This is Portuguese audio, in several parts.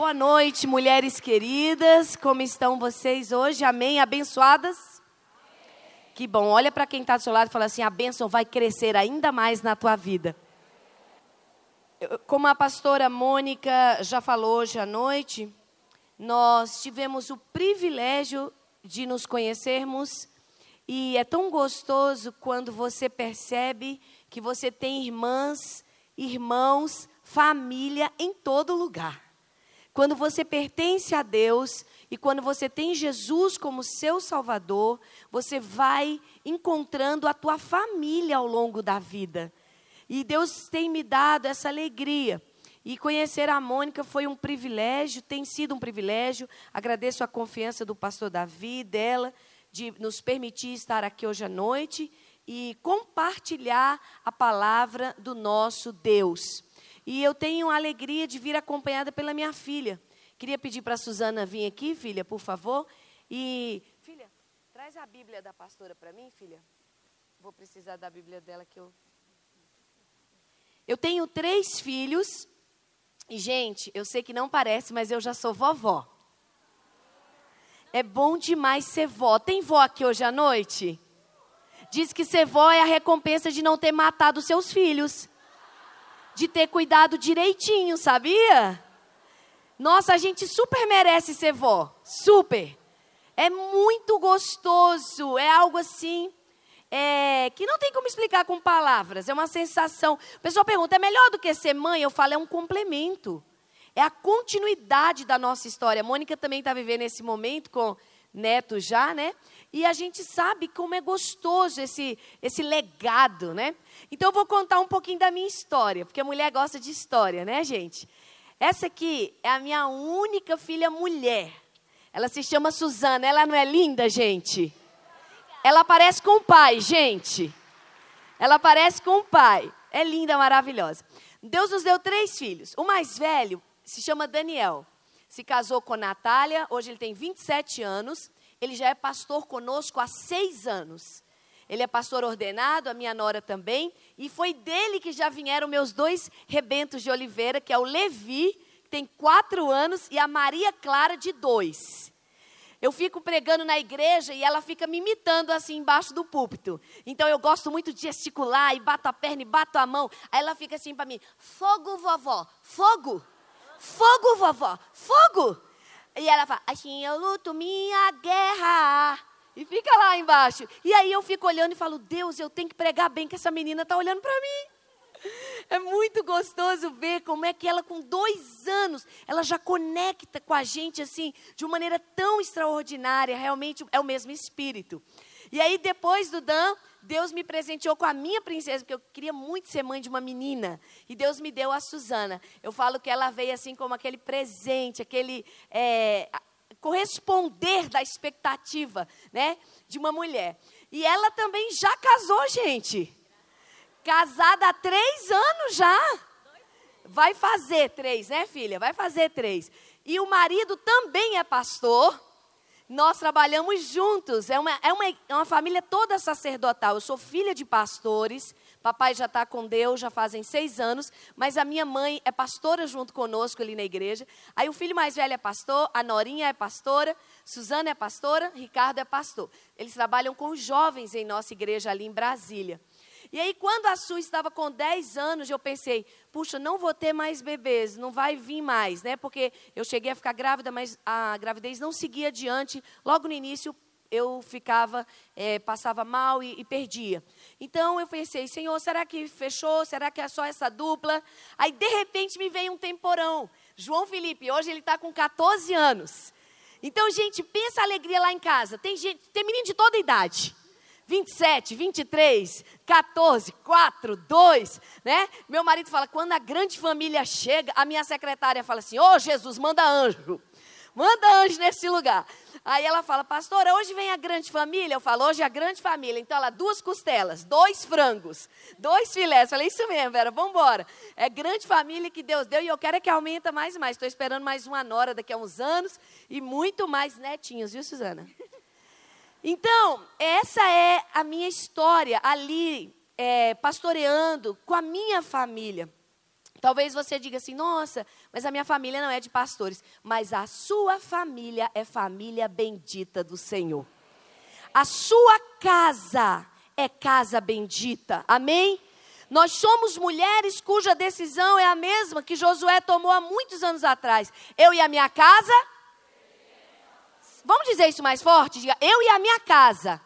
Boa noite, mulheres queridas. Como estão vocês hoje? Amém? Abençoadas? Que bom. Olha para quem está do seu lado e fala assim: a bênção vai crescer ainda mais na tua vida. Como a pastora Mônica já falou hoje à noite, nós tivemos o privilégio de nos conhecermos e é tão gostoso quando você percebe que você tem irmãs, irmãos, família em todo lugar. Quando você pertence a Deus e quando você tem Jesus como seu Salvador, você vai encontrando a tua família ao longo da vida. E Deus tem me dado essa alegria. E conhecer a Mônica foi um privilégio, tem sido um privilégio. Agradeço a confiança do pastor Davi, dela, de nos permitir estar aqui hoje à noite e compartilhar a palavra do nosso Deus. E eu tenho a alegria de vir acompanhada pela minha filha. Queria pedir para a Suzana vir aqui, filha, por favor. E, filha, traz a Bíblia da pastora para mim, filha. Vou precisar da Bíblia dela que eu eu tenho três filhos. E, gente, eu sei que não parece, mas eu já sou vovó. É bom demais ser vó. Tem vó aqui hoje à noite? Diz que ser vó é a recompensa de não ter matado seus filhos. De ter cuidado direitinho, sabia? Nossa, a gente super merece ser vó. Super. É muito gostoso. É algo assim é, que não tem como explicar com palavras, é uma sensação. O pessoal pergunta, é melhor do que ser mãe? Eu falo, é um complemento. É a continuidade da nossa história. A Mônica também está vivendo esse momento com neto já, né? E a gente sabe como é gostoso esse, esse legado, né? Então eu vou contar um pouquinho da minha história, porque a mulher gosta de história, né, gente? Essa aqui é a minha única filha mulher. Ela se chama Suzana. Ela não é linda, gente? Ela parece com o pai, gente. Ela parece com o pai. É linda, maravilhosa. Deus nos deu três filhos. O mais velho se chama Daniel. Se casou com Natália, hoje ele tem 27 anos. Ele já é pastor conosco há seis anos. Ele é pastor ordenado, a minha nora também. E foi dele que já vieram meus dois rebentos de oliveira, que é o Levi, que tem quatro anos, e a Maria Clara, de dois. Eu fico pregando na igreja e ela fica me imitando assim embaixo do púlpito. Então eu gosto muito de gesticular e bato a perna e bato a mão. Aí ela fica assim para mim: fogo, vovó, fogo, fogo, vovó, fogo. E ela fala: assim eu luto minha guerra. E fica lá embaixo. E aí eu fico olhando e falo: Deus, eu tenho que pregar bem que essa menina está olhando para mim. É muito gostoso ver como é que ela, com dois anos, ela já conecta com a gente assim, de uma maneira tão extraordinária. Realmente é o mesmo espírito. E aí, depois do Dan, Deus me presenteou com a minha princesa, porque eu queria muito ser mãe de uma menina. E Deus me deu a Suzana. Eu falo que ela veio assim como aquele presente, aquele. É, corresponder da expectativa, né, de uma mulher. E ela também já casou, gente. Casada há três anos já. Vai fazer três, né, filha? Vai fazer três. E o marido também é pastor. Nós trabalhamos juntos. É uma, é uma, é uma família toda sacerdotal. Eu sou filha de pastores. Papai já está com Deus, já fazem seis anos. Mas a minha mãe é pastora junto conosco ali na igreja. Aí o filho mais velho é pastor, a Norinha é pastora, Suzana é pastora, Ricardo é pastor. Eles trabalham com jovens em nossa igreja ali em Brasília. E aí, quando a Su estava com 10 anos, eu pensei, puxa, não vou ter mais bebês, não vai vir mais, né? Porque eu cheguei a ficar grávida, mas a gravidez não seguia adiante. Logo no início, eu ficava, é, passava mal e, e, perdia. Então eu pensei, Senhor, será que fechou? Será que é só essa dupla? Aí de repente me veio um temporão. João Felipe, hoje ele está com 14 anos. Então, gente, pensa a alegria lá em casa. Tem gente, tem menino de toda idade. 27, 23, 14, 4, 2, né? Meu marido fala, quando a grande família chega, a minha secretária fala assim: Ô oh, Jesus, manda anjo, manda anjo nesse lugar. Aí ela fala, pastora, hoje vem a grande família. Eu falo, hoje é a grande família. Então, ela, duas costelas, dois frangos, dois filés. Eu falei, isso mesmo, Vera, vamos embora. É grande família que Deus deu e eu quero é que aumenta mais e mais. Estou esperando mais uma nora daqui a uns anos e muito mais netinhos, viu, Suzana? Então, essa é a minha história ali, é, pastoreando com a minha família. Talvez você diga assim: nossa, mas a minha família não é de pastores. Mas a sua família é família bendita do Senhor. A sua casa é casa bendita. Amém? Nós somos mulheres cuja decisão é a mesma que Josué tomou há muitos anos atrás. Eu e a minha casa. Vamos dizer isso mais forte? Diga, eu e a minha casa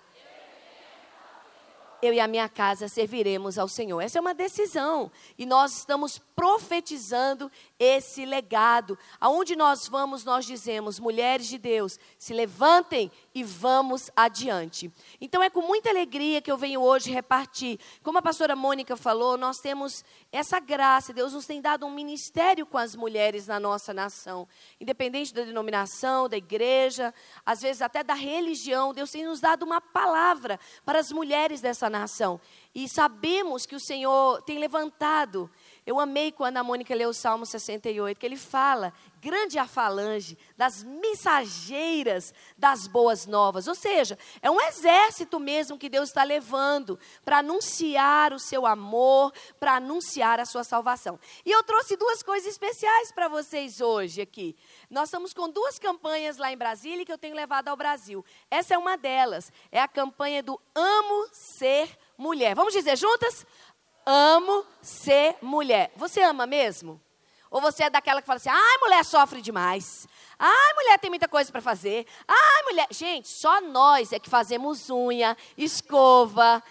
eu e a minha casa serviremos ao Senhor. Essa é uma decisão. E nós estamos profetizando esse legado. Aonde nós vamos, nós dizemos, mulheres de Deus, se levantem e vamos adiante. Então é com muita alegria que eu venho hoje repartir. Como a pastora Mônica falou, nós temos essa graça. Deus nos tem dado um ministério com as mulheres na nossa nação. Independente da denominação, da igreja, às vezes até da religião, Deus tem nos dado uma palavra para as mulheres dessa nação. E sabemos que o Senhor tem levantado eu amei quando a Mônica leu o Salmo 68, que ele fala, grande a falange das mensageiras das boas novas. Ou seja, é um exército mesmo que Deus está levando para anunciar o seu amor, para anunciar a sua salvação. E eu trouxe duas coisas especiais para vocês hoje aqui. Nós estamos com duas campanhas lá em Brasília que eu tenho levado ao Brasil. Essa é uma delas, é a campanha do Amo Ser Mulher. Vamos dizer juntas? Amo ser mulher. Você ama mesmo? Ou você é daquela que fala assim: ai, mulher sofre demais. Ai, mulher tem muita coisa para fazer. Ai, mulher. Gente, só nós é que fazemos unha, escova.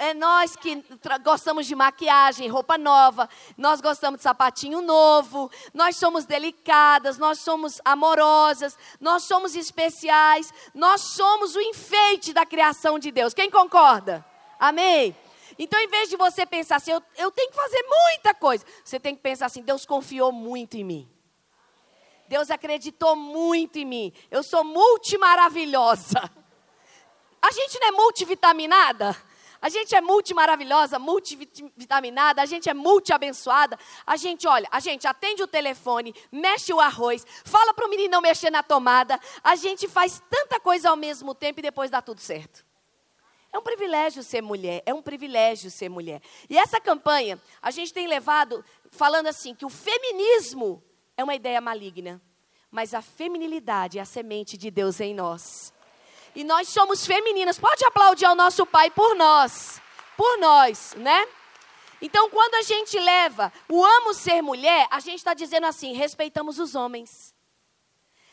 É nós que gostamos de maquiagem, roupa nova. Nós gostamos de sapatinho novo. Nós somos delicadas. Nós somos amorosas. Nós somos especiais. Nós somos o enfeite da criação de Deus. Quem concorda? Amém? Então, em vez de você pensar assim, eu, eu tenho que fazer muita coisa, você tem que pensar assim: Deus confiou muito em mim. Deus acreditou muito em mim. Eu sou multimaravilhosa. A gente não é multivitaminada? A gente é multimaravilhosa, multivitaminada, a gente é multiabençoada. A gente, olha, a gente atende o telefone, mexe o arroz, fala para o menino não mexer na tomada. A gente faz tanta coisa ao mesmo tempo e depois dá tudo certo. É um privilégio ser mulher, é um privilégio ser mulher. E essa campanha, a gente tem levado falando assim que o feminismo é uma ideia maligna, mas a feminilidade é a semente de Deus em nós. E nós somos femininas. Pode aplaudir ao nosso pai por nós, por nós, né? Então, quando a gente leva o amo ser mulher, a gente está dizendo assim: respeitamos os homens,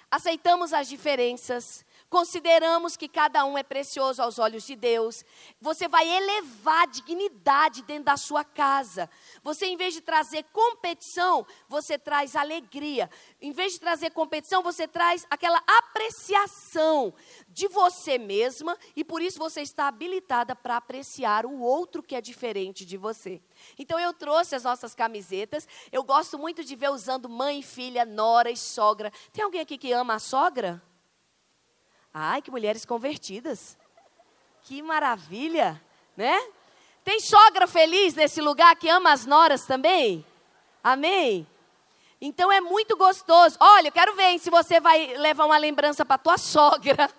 aceitamos as diferenças, consideramos que cada um é precioso aos olhos de Deus. Você vai elevar a dignidade dentro da sua casa. Você, em vez de trazer competição, você traz alegria. Em vez de trazer competição, você traz aquela apreciação de você mesma e por isso você está habilitada para apreciar o outro que é diferente de você. Então eu trouxe as nossas camisetas. Eu gosto muito de ver usando mãe, filha, nora e sogra. Tem alguém aqui que ama a sogra? Ai, que mulheres convertidas. Que maravilha, né? Tem sogra feliz nesse lugar que ama as noras também? Amém? Então é muito gostoso. Olha, eu quero ver hein, se você vai levar uma lembrança para tua sogra,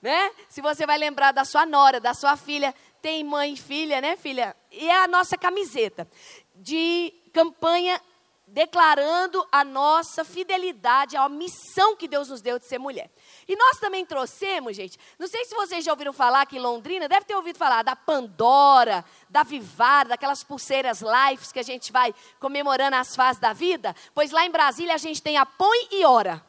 né? Se você vai lembrar da sua nora, da sua filha. Tem mãe e filha, né, filha? E é a nossa camiseta de campanha declarando a nossa fidelidade à missão que Deus nos deu de ser mulher. E nós também trouxemos, gente, não sei se vocês já ouviram falar que Londrina, deve ter ouvido falar da Pandora, da Vivara, daquelas pulseiras Lives que a gente vai comemorando as fases da vida, pois lá em Brasília a gente tem a Põe e Ora.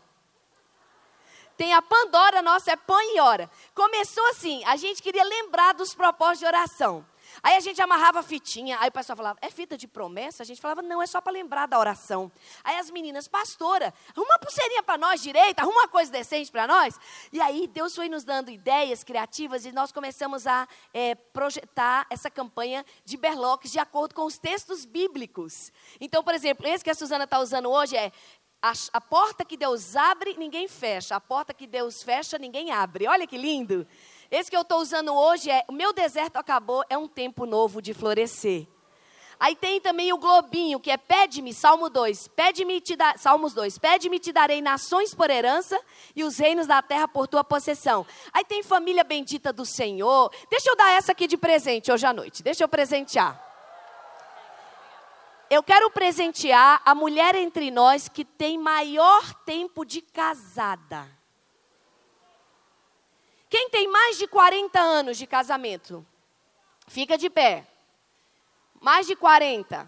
Tem a Pandora, nossa, é Põe e Ora. Começou assim, a gente queria lembrar dos propósitos de oração. Aí a gente amarrava a fitinha, aí o pessoal falava, é fita de promessa? A gente falava, não, é só para lembrar da oração. Aí as meninas, pastora, arruma uma pulseirinha para nós direita, arruma uma coisa decente para nós. E aí Deus foi nos dando ideias criativas e nós começamos a é, projetar essa campanha de berloques de acordo com os textos bíblicos. Então, por exemplo, esse que a Suzana está usando hoje é a, a, porta que Deus abre, ninguém fecha. A porta que Deus fecha, ninguém abre. Olha que lindo. Esse que eu estou usando hoje é: o meu deserto acabou, é um tempo novo de florescer. Aí tem também o globinho, que é pede-me, Salmo 2, pede-me te Salmos 2, pede-me te darei nações por herança e os reinos da terra por tua possessão. Aí tem família bendita do Senhor. Deixa eu dar essa aqui de presente hoje à noite. Deixa eu presentear. Eu quero presentear a mulher entre nós que tem maior tempo de casada. Quem tem mais de 40 anos de casamento? Fica de pé. Mais de 40.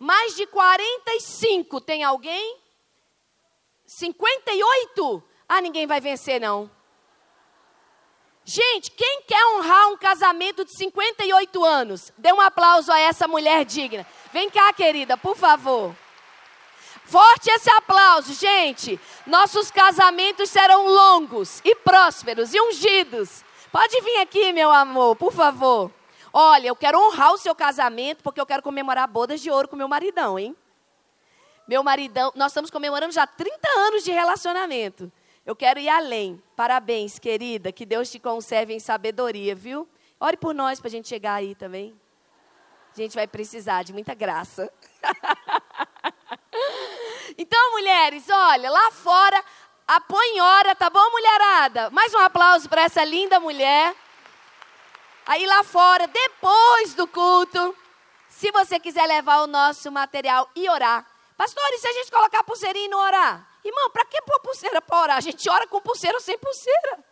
Mais de 45 tem alguém? 58? Ah, ninguém vai vencer não. Gente, quem quer honrar um casamento de 58 anos? Dê um aplauso a essa mulher digna. Vem cá, querida, por favor. Forte esse aplauso, gente. Nossos casamentos serão longos e prósperos e ungidos. Pode vir aqui, meu amor, por favor. Olha, eu quero honrar o seu casamento porque eu quero comemorar bodas de ouro com meu maridão, hein? Meu maridão, nós estamos comemorando já 30 anos de relacionamento. Eu quero ir além. Parabéns, querida. Que Deus te conserve em sabedoria, viu? Ore por nós para a gente chegar aí também. A gente vai precisar de muita graça. então, mulheres, olha, lá fora, apõe hora, tá bom, mulherada? Mais um aplauso para essa linda mulher. Aí lá fora, depois do culto, se você quiser levar o nosso material e orar. Pastor, e se a gente colocar pulseirinha e não orar? Irmão, para que pôr pulseira para orar? A gente ora com pulseira ou sem pulseira.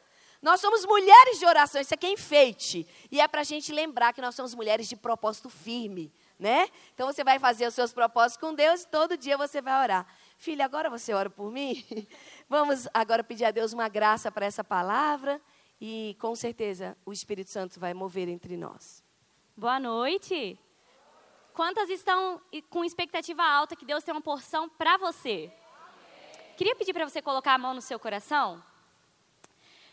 Nós somos mulheres de oração, isso aqui é enfeite. E é para a gente lembrar que nós somos mulheres de propósito firme, né? Então você vai fazer os seus propósitos com Deus e todo dia você vai orar. Filha, agora você ora por mim? Vamos agora pedir a Deus uma graça para essa palavra e com certeza o Espírito Santo vai mover entre nós. Boa noite. Quantas estão com expectativa alta que Deus tem uma porção para você? Queria pedir para você colocar a mão no seu coração.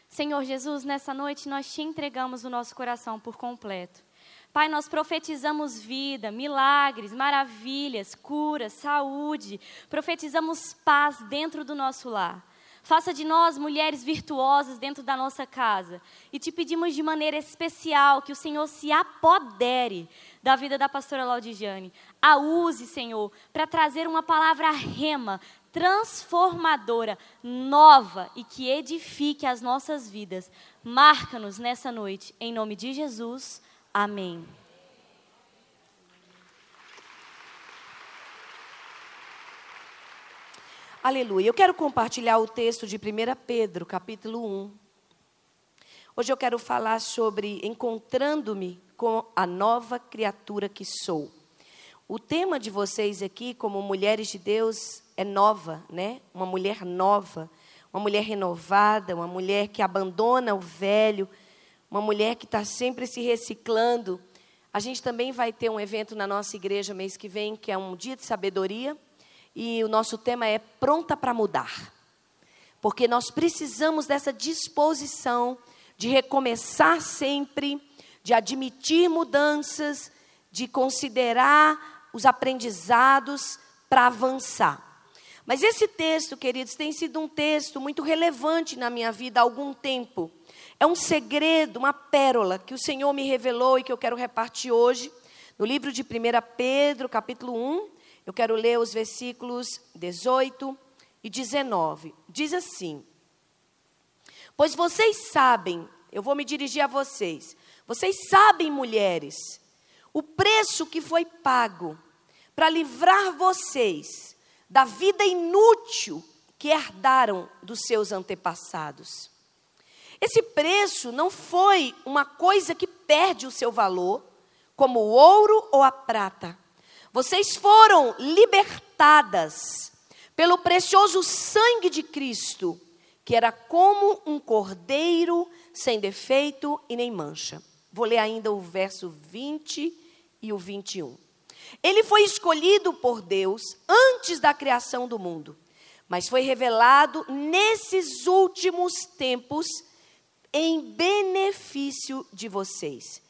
Senhor Jesus, nessa noite nós te entregamos o nosso coração por completo. Pai, nós profetizamos vida, milagres, maravilhas, cura, saúde, profetizamos paz dentro do nosso lar. Faça de nós mulheres virtuosas dentro da nossa casa. E te pedimos de maneira especial que o Senhor se apodere da vida da pastora Laudigiane. A use, Senhor, para trazer uma palavra rema, transformadora, nova e que edifique as nossas vidas. Marca-nos nessa noite, em nome de Jesus. Amém. Aleluia. Eu quero compartilhar o texto de 1 Pedro, capítulo 1. Hoje eu quero falar sobre encontrando-me com a nova criatura que sou. O tema de vocês aqui, como mulheres de Deus, é nova, né? Uma mulher nova, uma mulher renovada, uma mulher que abandona o velho, uma mulher que está sempre se reciclando. A gente também vai ter um evento na nossa igreja mês que vem, que é um dia de sabedoria, e o nosso tema é pronta para mudar. Porque nós precisamos dessa disposição de recomeçar sempre, de admitir mudanças, de considerar os aprendizados para avançar. Mas esse texto, queridos, tem sido um texto muito relevante na minha vida há algum tempo. É um segredo, uma pérola que o Senhor me revelou e que eu quero repartir hoje. No livro de 1 Pedro, capítulo 1, eu quero ler os versículos 18 e 19. Diz assim: Pois vocês sabem, eu vou me dirigir a vocês, vocês sabem, mulheres, o preço que foi pago para livrar vocês da vida inútil que herdaram dos seus antepassados. Esse preço não foi uma coisa que perde o seu valor, como o ouro ou a prata. Vocês foram libertadas pelo precioso sangue de Cristo, que era como um cordeiro sem defeito e nem mancha. Vou ler ainda o verso 20 e o 21. Ele foi escolhido por Deus antes da criação do mundo, mas foi revelado nesses últimos tempos em benefício de vocês.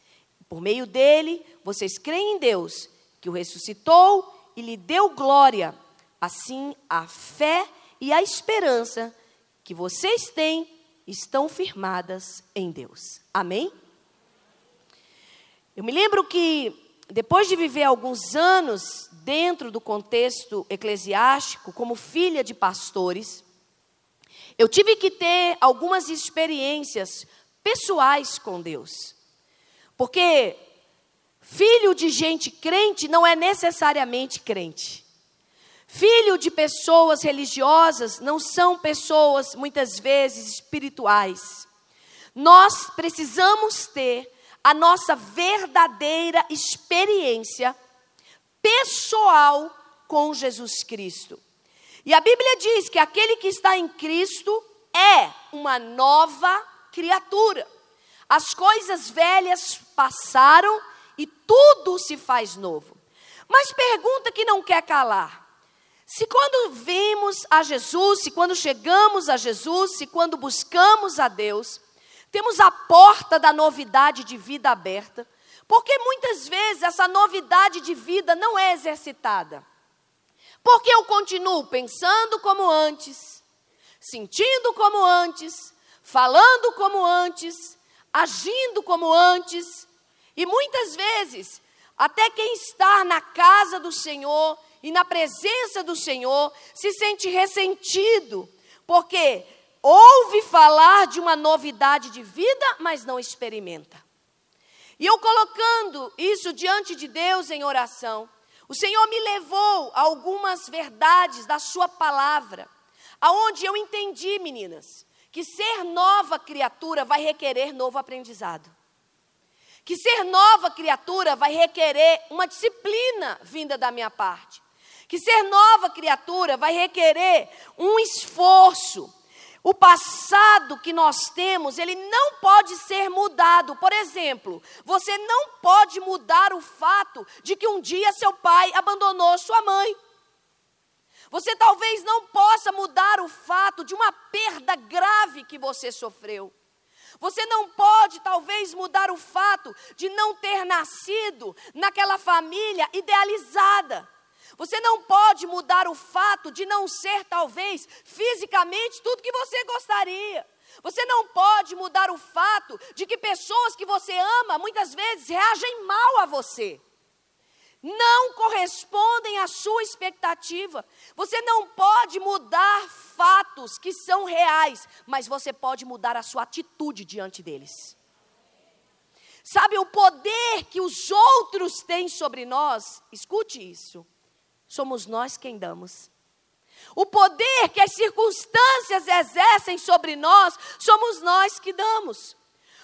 Por meio dele, vocês creem em Deus, que o ressuscitou e lhe deu glória. Assim, a fé e a esperança que vocês têm estão firmadas em Deus. Amém? Eu me lembro que depois de viver alguns anos dentro do contexto eclesiástico, como filha de pastores, eu tive que ter algumas experiências pessoais com Deus. Porque Filho de gente crente não é necessariamente crente. Filho de pessoas religiosas não são pessoas, muitas vezes, espirituais. Nós precisamos ter a nossa verdadeira experiência pessoal com Jesus Cristo. E a Bíblia diz que aquele que está em Cristo é uma nova criatura. As coisas velhas passaram e tudo se faz novo. Mas pergunta que não quer calar: se quando vimos a Jesus, se quando chegamos a Jesus, se quando buscamos a Deus, temos a porta da novidade de vida aberta, porque muitas vezes essa novidade de vida não é exercitada. Porque eu continuo pensando como antes, sentindo como antes, falando como antes, agindo como antes, e muitas vezes, até quem está na casa do Senhor e na presença do Senhor se sente ressentido, porque ouve falar de uma novidade de vida, mas não experimenta. E eu colocando isso diante de Deus em oração, o Senhor me levou a algumas verdades da Sua palavra, aonde eu entendi, meninas, que ser nova criatura vai requerer novo aprendizado que ser nova criatura vai requerer uma disciplina vinda da minha parte. Que ser nova criatura vai requerer um esforço. O passado que nós temos, ele não pode ser mudado. Por exemplo, você não pode mudar o fato de que um dia seu pai abandonou sua mãe. Você talvez não possa mudar o fato de uma perda grave que você sofreu. Você não pode, talvez, mudar o fato de não ter nascido naquela família idealizada. Você não pode mudar o fato de não ser, talvez, fisicamente tudo que você gostaria. Você não pode mudar o fato de que pessoas que você ama muitas vezes reagem mal a você não correspondem à sua expectativa. Você não pode mudar fatos que são reais, mas você pode mudar a sua atitude diante deles. Sabe o poder que os outros têm sobre nós? Escute isso. Somos nós quem damos. O poder que as circunstâncias exercem sobre nós, somos nós que damos.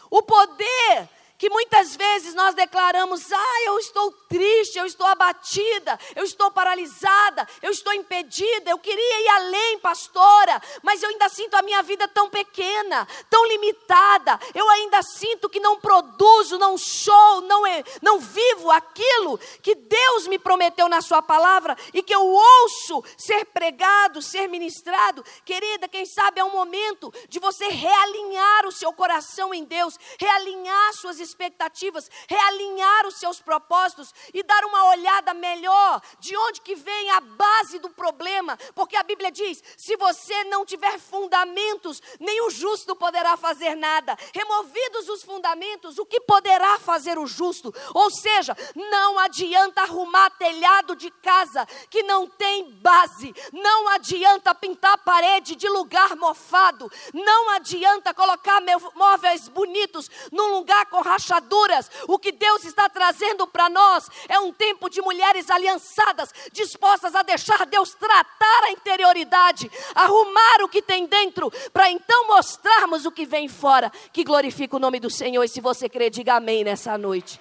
O poder que muitas vezes nós declaramos: ah, eu estou triste, eu estou abatida, eu estou paralisada, eu estou impedida, eu queria ir além, pastora, mas eu ainda sinto a minha vida tão pequena, tão limitada, eu ainda sinto que não produzo, não sou, não, não vivo aquilo que Deus me prometeu na Sua palavra e que eu ouço ser pregado, ser ministrado. Querida, quem sabe é um momento de você realinhar o seu coração em Deus, realinhar suas expectativas, realinhar os seus propósitos e dar uma olhada melhor de onde que vem a base do problema, porque a Bíblia diz: se você não tiver fundamentos, nem o justo poderá fazer nada. Removidos os fundamentos, o que poderá fazer o justo? Ou seja, não adianta arrumar telhado de casa que não tem base, não adianta pintar parede de lugar mofado, não adianta colocar móveis bonitos num lugar com rachaduras. O que Deus está trazendo para nós é um tempo de mulheres aliançadas, dispostas a deixar Deus tratar a interioridade, arrumar o que tem dentro, para então mostrarmos o que vem fora, que glorifica o nome do Senhor. E se você crê, diga amém nessa noite.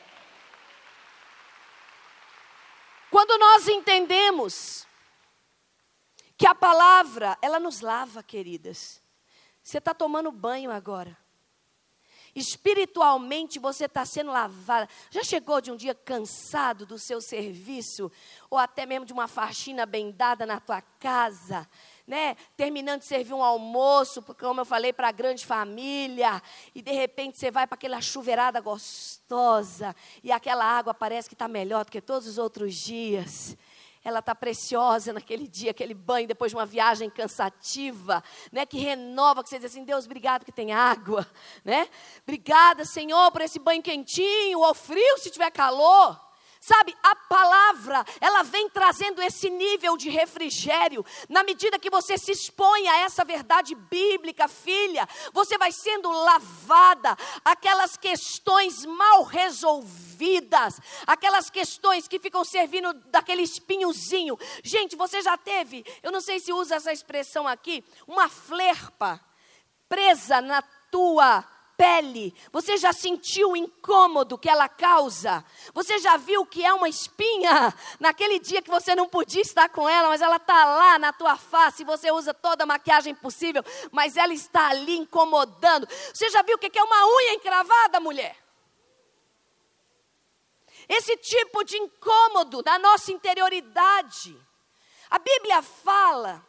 Quando nós entendemos que a palavra, ela nos lava, queridas. Você está tomando banho agora. Espiritualmente você está sendo lavada. Já chegou de um dia cansado do seu serviço, ou até mesmo de uma faxina bem dada na tua casa? Né, terminando de servir um almoço, porque como eu falei, para a grande família, e de repente você vai para aquela chuveirada gostosa, e aquela água parece que está melhor do que todos os outros dias ela está preciosa naquele dia, aquele banho depois de uma viagem cansativa, né, que renova, que você diz assim, Deus, obrigado que tem água, né? Obrigada, Senhor, por esse banho quentinho, ou frio se tiver calor. Sabe, a palavra, ela vem trazendo esse nível de refrigério. Na medida que você se expõe a essa verdade bíblica, filha, você vai sendo lavada. Aquelas questões mal resolvidas, aquelas questões que ficam servindo daquele espinhozinho. Gente, você já teve, eu não sei se usa essa expressão aqui, uma flerpa presa na tua pele. Você já sentiu o incômodo que ela causa? Você já viu que é uma espinha naquele dia que você não podia estar com ela, mas ela está lá na tua face, você usa toda a maquiagem possível, mas ela está ali incomodando. Você já viu o que é uma unha encravada, mulher? Esse tipo de incômodo na nossa interioridade. A Bíblia fala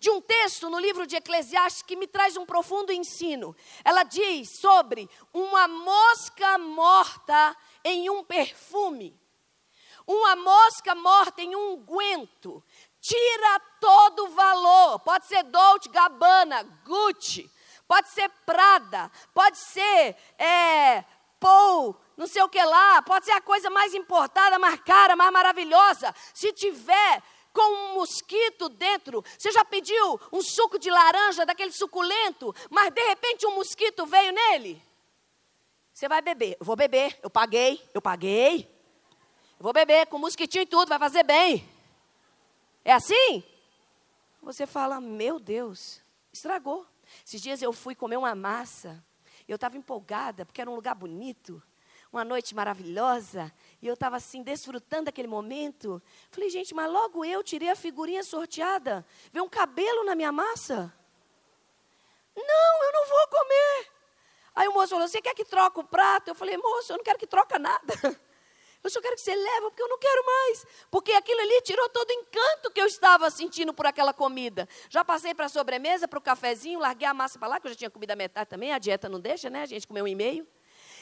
de um texto no livro de Eclesiastes que me traz um profundo ensino. Ela diz sobre uma mosca morta em um perfume. Uma mosca morta em um unguento tira todo o valor. Pode ser Dolce Gabbana, Gucci, pode ser Prada, pode ser é, Paul, não sei o que lá, pode ser a coisa mais importada, mais cara, mais maravilhosa. Se tiver com um mosquito dentro. Você já pediu um suco de laranja, daquele suculento, mas de repente um mosquito veio nele? Você vai beber. Eu vou beber. Eu paguei. Eu paguei. Eu vou beber com mosquitinho e tudo, vai fazer bem. É assim? Você fala, meu Deus, estragou. Esses dias eu fui comer uma massa. Eu estava empolgada, porque era um lugar bonito uma noite maravilhosa, e eu estava assim, desfrutando daquele momento. Falei, gente, mas logo eu tirei a figurinha sorteada, veio um cabelo na minha massa. Não, eu não vou comer. Aí o moço falou, você quer que troque o prato? Eu falei, moço, eu não quero que troca nada. Eu só quero que você leve, porque eu não quero mais. Porque aquilo ali tirou todo o encanto que eu estava sentindo por aquela comida. Já passei para a sobremesa, para o cafezinho, larguei a massa para lá, que eu já tinha comido a metade também, a dieta não deixa, né? A gente comeu um e meio.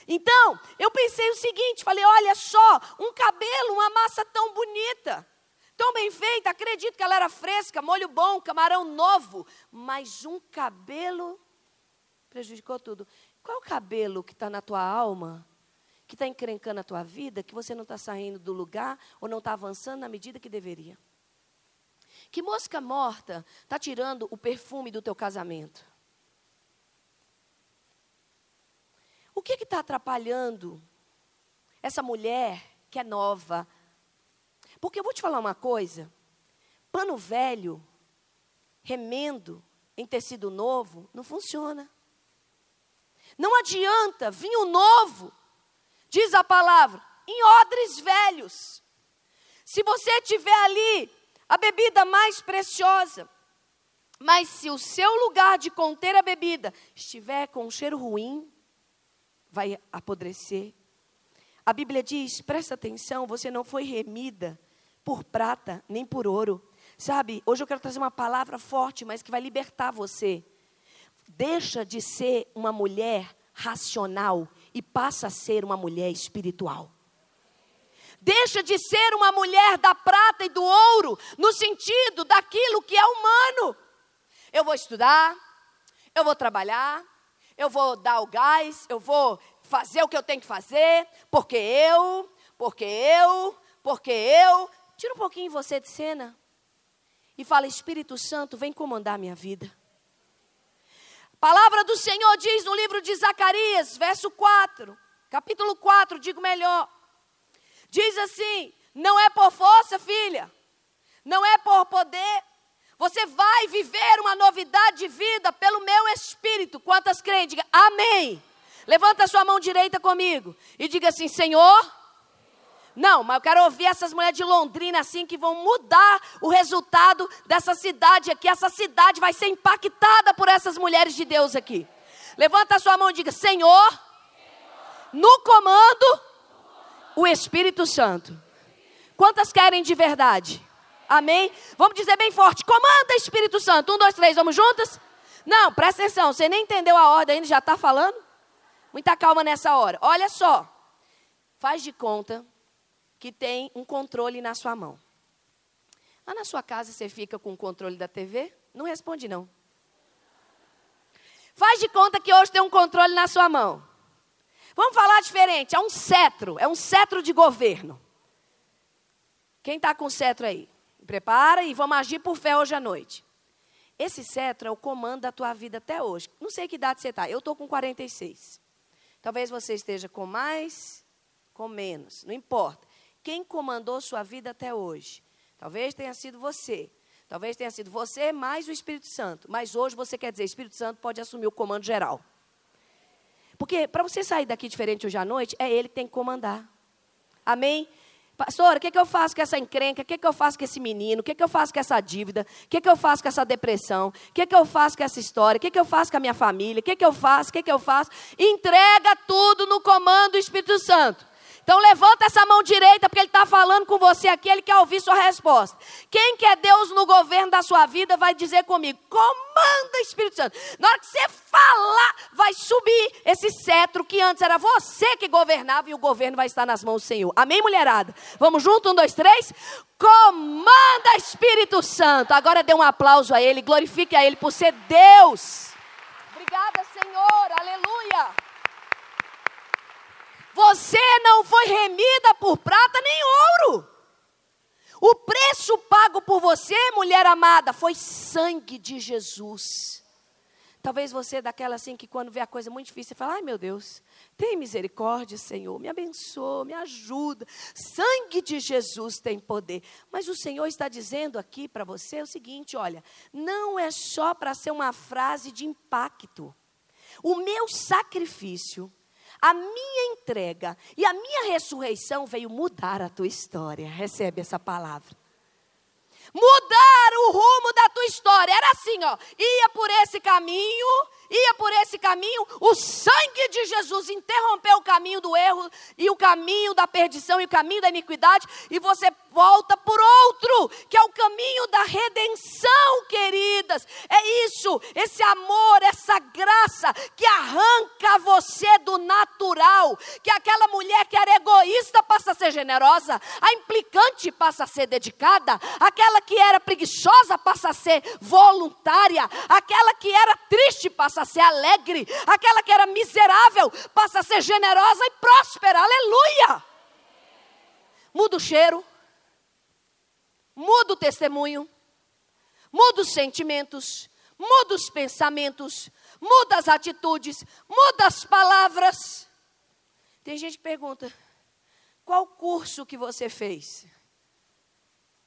Então, eu pensei o seguinte: falei, olha só, um cabelo, uma massa tão bonita, tão bem feita, acredito que ela era fresca, molho bom, camarão novo, mas um cabelo prejudicou tudo. Qual o cabelo que está na tua alma, que está encrencando a tua vida, que você não está saindo do lugar ou não está avançando na medida que deveria? Que mosca morta está tirando o perfume do teu casamento? Que está atrapalhando essa mulher que é nova? Porque eu vou te falar uma coisa: pano velho, remendo em tecido novo, não funciona. Não adianta vinho novo, diz a palavra, em odres velhos. Se você tiver ali a bebida mais preciosa, mas se o seu lugar de conter a bebida estiver com um cheiro ruim, vai apodrecer. A Bíblia diz: presta atenção, você não foi remida por prata nem por ouro. Sabe, hoje eu quero trazer uma palavra forte, mas que vai libertar você. Deixa de ser uma mulher racional e passa a ser uma mulher espiritual. Deixa de ser uma mulher da prata e do ouro, no sentido daquilo que é humano. Eu vou estudar, eu vou trabalhar, eu vou dar o gás, eu vou fazer o que eu tenho que fazer, porque eu, porque eu, porque eu. Tira um pouquinho você de cena e fala: Espírito Santo, vem comandar a minha vida. palavra do Senhor diz no livro de Zacarias, verso 4, capítulo 4, digo melhor. Diz assim: Não é por força, filha, não é por poder, você vai viver uma novidade de vida pelo meu espírito. Quantas creem? Diga amém. Levanta a sua mão direita comigo e diga assim: Senhor. Não, mas eu quero ouvir essas mulheres de Londrina assim que vão mudar o resultado dessa cidade aqui. Essa cidade vai ser impactada por essas mulheres de Deus aqui. Levanta a sua mão e diga: Senhor, no comando, o Espírito Santo. Quantas querem de verdade? Amém? Vamos dizer bem forte: comanda Espírito Santo. Um, dois, três, vamos juntas? Não, presta atenção, você nem entendeu a ordem ainda, já está falando? Muita calma nessa hora. Olha só, faz de conta que tem um controle na sua mão. Lá na sua casa você fica com o controle da TV? Não responde não. Faz de conta que hoje tem um controle na sua mão. Vamos falar diferente, é um cetro, é um cetro de governo. Quem está com cetro aí? Prepara e vamos agir por fé hoje à noite. Esse cetro é o comando da tua vida até hoje. Não sei que idade você está. Eu estou com 46. Talvez você esteja com mais, com menos. Não importa. Quem comandou sua vida até hoje? Talvez tenha sido você. Talvez tenha sido você mais o Espírito Santo. Mas hoje você quer dizer, Espírito Santo pode assumir o comando geral. Porque para você sair daqui diferente hoje à noite, é ele que tem que comandar. Amém? Pastor, o que, que eu faço com essa encrenca? O que, que eu faço com esse menino? O que, que eu faço com essa dívida? O que, que eu faço com essa depressão? O que, que eu faço com essa história? O que, que eu faço com a minha família? O que, que eu faço? O que, que eu faço? Entrega tudo no comando do Espírito Santo. Então levanta essa mão direita, porque ele está falando com você aqui, ele quer ouvir sua resposta. Quem quer Deus no governo da sua vida vai dizer comigo: comanda Espírito Santo. Na hora que você falar, vai subir esse cetro que antes era você que governava e o governo vai estar nas mãos do Senhor. Amém, mulherada? Vamos junto? Um, dois, três. Comanda Espírito Santo. Agora dê um aplauso a Ele, glorifique a Ele por ser Deus. Obrigada, Senhor. Aleluia. Você não foi remida por prata nem ouro. O preço pago por você, mulher amada, foi sangue de Jesus. Talvez você é daquela assim que quando vê a coisa muito difícil, fala: ai meu Deus, tem misericórdia, Senhor, me abençoa, me ajuda. Sangue de Jesus tem poder. Mas o Senhor está dizendo aqui para você o seguinte: olha, não é só para ser uma frase de impacto. O meu sacrifício a minha entrega e a minha ressurreição veio mudar a tua história. Recebe essa palavra. Mudar o rumo da tua história. Era assim, ó. Ia por esse caminho, ia por esse caminho, o sangue de Jesus interrompeu o caminho do erro e o caminho da perdição e o caminho da iniquidade, e você volta por outro, que é o caminho da redenção, queridas. É isso, esse amor, essa graça que arranca você do natural, que aquela mulher que era egoísta passa a ser generosa, a implicante passa a ser dedicada, aquela que era preguiçosa passa a ser voluntária, aquela que era triste passa passa a ser alegre, aquela que era miserável passa a ser generosa e próspera. Aleluia! Muda o cheiro, muda o testemunho, muda os sentimentos, muda os pensamentos, muda as atitudes, muda as palavras. Tem gente que pergunta: qual curso que você fez?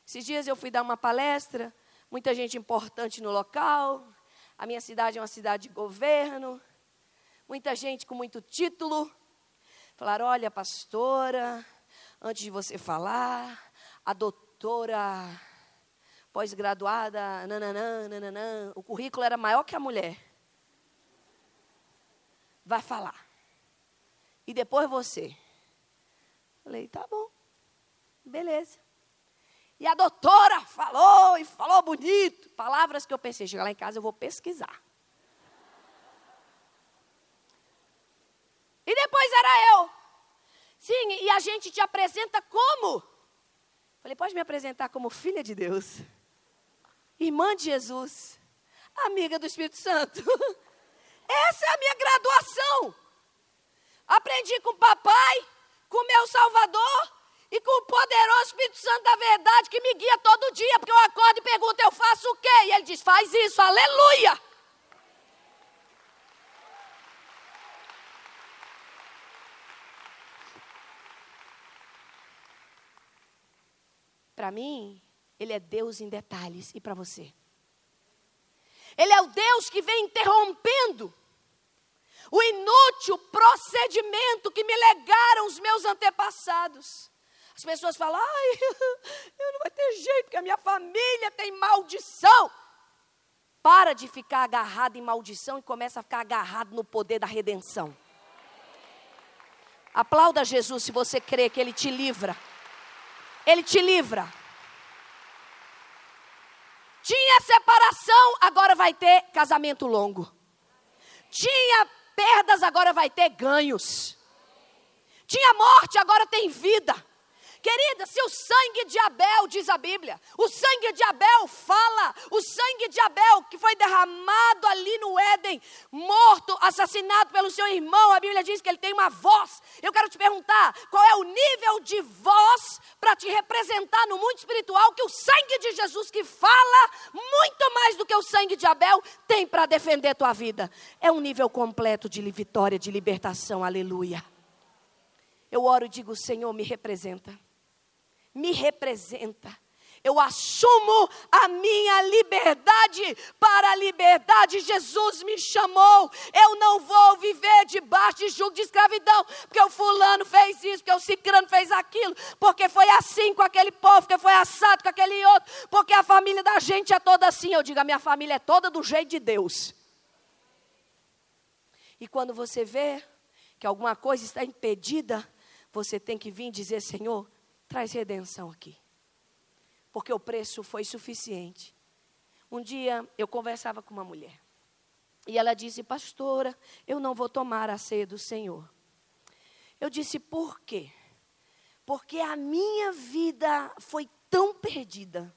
Esses dias eu fui dar uma palestra, muita gente importante no local, a minha cidade é uma cidade de governo, muita gente com muito título. Falaram: olha, pastora, antes de você falar, a doutora pós-graduada, nananã, nananã, o currículo era maior que a mulher. Vai falar. E depois você. Falei, tá bom, beleza. E a doutora falou e falou bonito. Palavras que eu pensei, chegar lá em casa eu vou pesquisar. E depois era eu. Sim, e a gente te apresenta como? Falei, pode me apresentar como filha de Deus, irmã de Jesus, amiga do Espírito Santo. Essa é a minha graduação. Aprendi com papai, com meu Salvador, e com o poderoso Espírito Santo da verdade que me guia todo dia, porque eu acordo e pergunto, eu faço o quê? E ele diz, faz isso, aleluia! Para mim, ele é Deus em detalhes, e para você? Ele é o Deus que vem interrompendo o inútil procedimento que me legaram os meus antepassados. As pessoas falam, ai, eu não vai ter jeito, porque a minha família tem maldição. Para de ficar agarrado em maldição e começa a ficar agarrado no poder da redenção. Aplauda Jesus se você crê que Ele te livra. Ele te livra. Tinha separação, agora vai ter casamento longo. Tinha perdas, agora vai ter ganhos. Tinha morte, agora tem vida. Querida, se o sangue de Abel, diz a Bíblia, o sangue de Abel fala, o sangue de Abel que foi derramado ali no Éden morto, assassinado pelo seu irmão, a Bíblia diz que ele tem uma voz. Eu quero te perguntar: qual é o nível de voz para te representar no mundo espiritual que o sangue de Jesus, que fala muito mais do que o sangue de Abel, tem para defender tua vida? É um nível completo de vitória, de libertação, aleluia. Eu oro e digo: Senhor, me representa. Me representa eu assumo a minha liberdade para a liberdade. Jesus me chamou. Eu não vou viver debaixo de julgo de escravidão, porque o fulano fez isso, porque o cicrano fez aquilo, porque foi assim com aquele povo, porque foi assado com aquele outro, porque a família da gente é toda assim. Eu digo, a minha família é toda do jeito de Deus. E quando você vê que alguma coisa está impedida, você tem que vir dizer: Senhor, traz redenção aqui porque o preço foi suficiente. Um dia eu conversava com uma mulher e ela disse: Pastora, eu não vou tomar a ceia do Senhor. Eu disse: Por quê? Porque a minha vida foi tão perdida.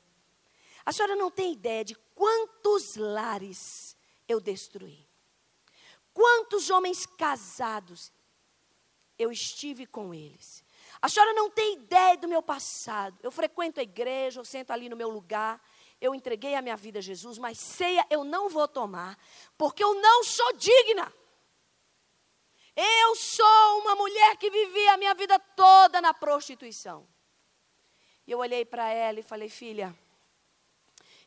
A senhora não tem ideia de quantos lares eu destruí. Quantos homens casados eu estive com eles. A senhora não tem ideia do meu passado. Eu frequento a igreja, eu sento ali no meu lugar. Eu entreguei a minha vida a Jesus, mas ceia eu não vou tomar, porque eu não sou digna. Eu sou uma mulher que vivia a minha vida toda na prostituição. E eu olhei para ela e falei: Filha,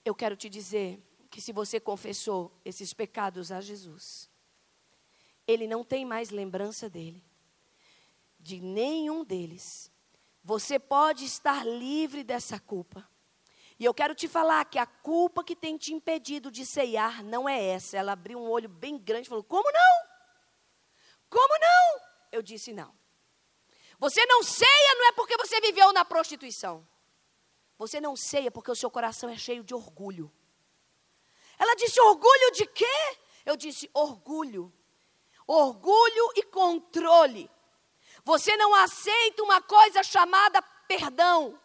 eu quero te dizer que se você confessou esses pecados a Jesus, Ele não tem mais lembrança dele de nenhum deles. Você pode estar livre dessa culpa. E eu quero te falar que a culpa que tem te impedido de ceiar não é essa. Ela abriu um olho bem grande e falou: Como não? Como não? Eu disse: Não. Você não ceia não é porque você viveu na prostituição. Você não ceia porque o seu coração é cheio de orgulho. Ela disse: Orgulho de quê? Eu disse: Orgulho. Orgulho e controle. Você não aceita uma coisa chamada perdão.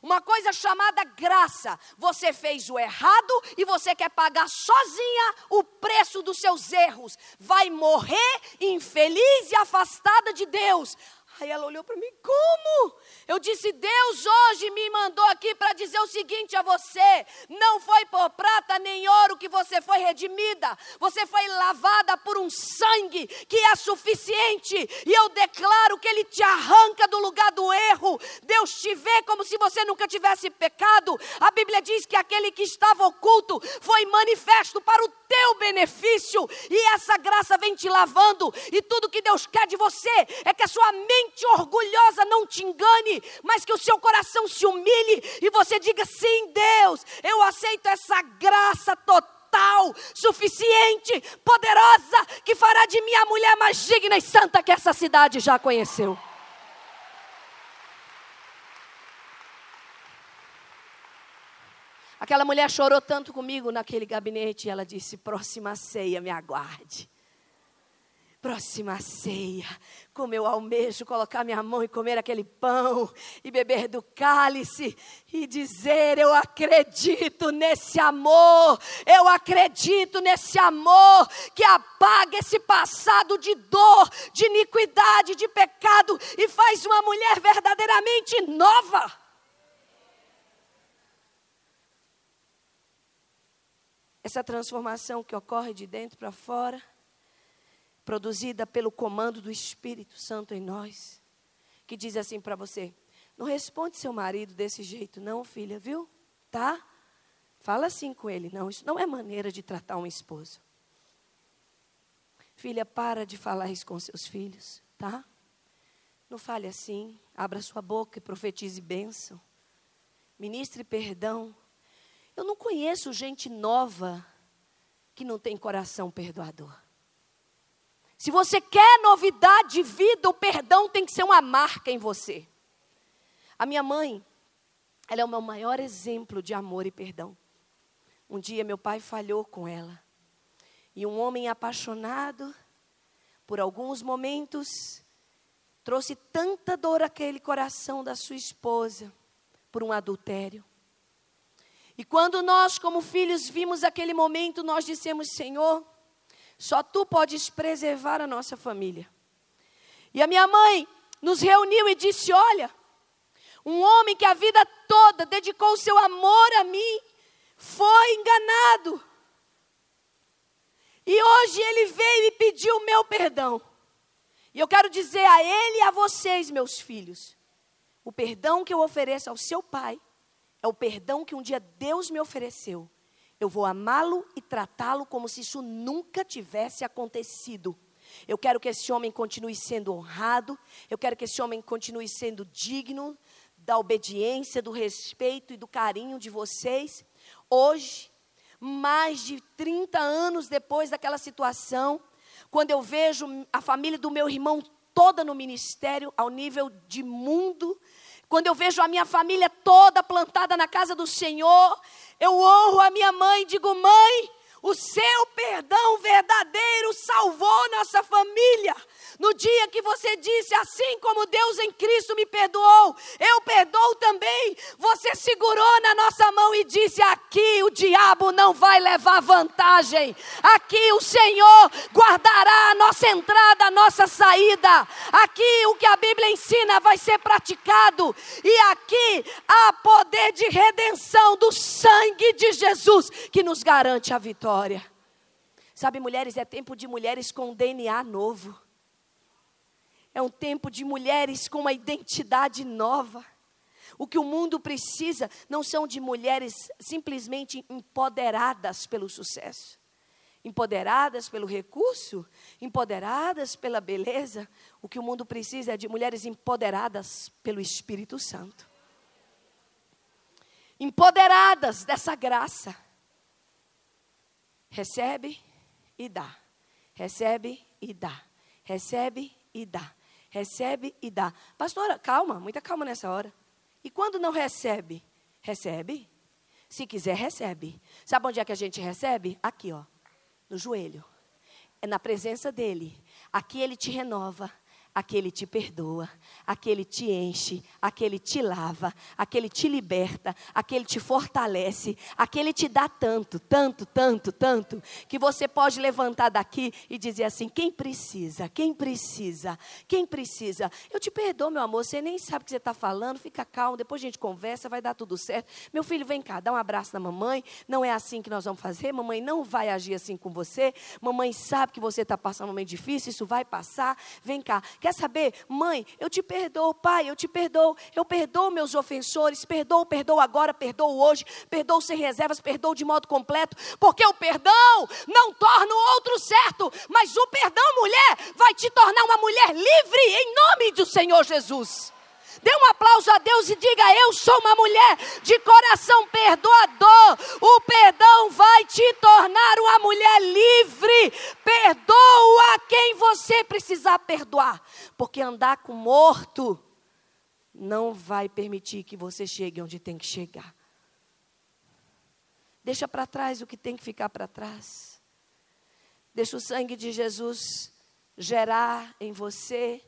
Uma coisa chamada graça. Você fez o errado e você quer pagar sozinha o preço dos seus erros. Vai morrer infeliz e afastada de Deus. Aí ela olhou para mim, como? Eu disse, Deus hoje me mandou aqui para dizer o seguinte a você: não foi por prata nem ouro que você foi redimida, você foi lavada por um sangue que é suficiente, e eu declaro que ele te arranca do lugar do erro. Deus te vê como se você nunca tivesse pecado. A Bíblia diz que aquele que estava oculto foi manifesto para o teu benefício, e essa graça vem te lavando, e tudo que Deus quer de você é que a sua mente mente orgulhosa não te engane, mas que o seu coração se humilhe e você diga: sim, Deus, eu aceito essa graça total, suficiente, poderosa, que fará de mim a mulher mais digna e santa que essa cidade já conheceu. Aquela mulher chorou tanto comigo naquele gabinete e ela disse: próxima ceia, me aguarde próxima ceia, como eu almejo colocar minha mão e comer aquele pão e beber do cálice e dizer: Eu acredito nesse amor, eu acredito nesse amor que apaga esse passado de dor, de iniquidade, de pecado e faz uma mulher verdadeiramente nova. Essa transformação que ocorre de dentro para fora produzida pelo comando do Espírito Santo em nós, que diz assim para você: não responde seu marido desse jeito, não, filha, viu? Tá? Fala assim com ele. Não, isso não é maneira de tratar um esposo. Filha, para de falar isso com seus filhos, tá? Não fale assim. Abra sua boca e profetize bênção. Ministre perdão. Eu não conheço gente nova que não tem coração perdoador. Se você quer novidade de vida, o perdão tem que ser uma marca em você. A minha mãe, ela é o meu maior exemplo de amor e perdão. Um dia meu pai falhou com ela. E um homem apaixonado, por alguns momentos, trouxe tanta dor àquele coração da sua esposa por um adultério. E quando nós, como filhos, vimos aquele momento, nós dissemos: Senhor, Só tu podes preservar a nossa família. E a minha mãe nos reuniu e disse: Olha, um homem que a vida toda dedicou o seu amor a mim, foi enganado. E hoje ele veio e pediu o meu perdão. E eu quero dizer a ele e a vocês, meus filhos, o perdão que eu ofereço ao seu pai é o perdão que um dia Deus me ofereceu. Eu vou amá-lo e tratá-lo como se isso nunca tivesse acontecido. Eu quero que esse homem continue sendo honrado, eu quero que esse homem continue sendo digno da obediência, do respeito e do carinho de vocês. Hoje, mais de 30 anos depois daquela situação, quando eu vejo a família do meu irmão toda no ministério, ao nível de mundo, quando eu vejo a minha família toda plantada na casa do Senhor, eu honro a minha mãe e digo: mãe, o seu perdão verdadeiro salvou nossa família. No dia que você disse, assim como Deus em Cristo me perdoou, eu perdoo também. Você segurou na nossa mão e disse: aqui o diabo não vai levar vantagem. Aqui o Senhor guardará a nossa entrada, a nossa saída. Aqui o que a Bíblia ensina vai ser praticado. E aqui há poder de redenção do sangue de Jesus que nos garante a vitória. Sabe, mulheres, é tempo de mulheres com DNA novo. É um tempo de mulheres com uma identidade nova. O que o mundo precisa não são de mulheres simplesmente empoderadas pelo sucesso, empoderadas pelo recurso, empoderadas pela beleza. O que o mundo precisa é de mulheres empoderadas pelo Espírito Santo. Empoderadas dessa graça. Recebe e dá. Recebe e dá. Recebe e dá recebe e dá. Pastora, calma, muita calma nessa hora. E quando não recebe? Recebe. Se quiser, recebe. Sabe onde é que a gente recebe? Aqui, ó, no joelho. É na presença dele. Aqui ele te renova aquele te perdoa, aquele te enche, aquele te lava, aquele te liberta, aquele te fortalece, aquele te dá tanto, tanto, tanto, tanto, que você pode levantar daqui e dizer assim: quem precisa, quem precisa, quem precisa, eu te perdoo, meu amor, você nem sabe o que você está falando, fica calmo, depois a gente conversa, vai dar tudo certo. Meu filho, vem cá, dá um abraço na mamãe, não é assim que nós vamos fazer, mamãe não vai agir assim com você, mamãe sabe que você está passando um momento difícil, isso vai passar, vem cá. Quer saber? Mãe, eu te perdoo, pai, eu te perdoo. Eu perdoo meus ofensores, perdoo, perdoo agora, perdoo hoje, perdoo sem reservas, perdoo de modo completo, porque o perdão não torna o outro certo, mas o perdão, mulher, vai te tornar uma mulher livre em nome do Senhor Jesus. Dê um aplauso a Deus e diga: Eu sou uma mulher de coração perdoador. O perdão vai te tornar uma mulher livre. Perdoa quem você precisar perdoar. Porque andar com morto não vai permitir que você chegue onde tem que chegar. Deixa para trás o que tem que ficar para trás. Deixa o sangue de Jesus gerar em você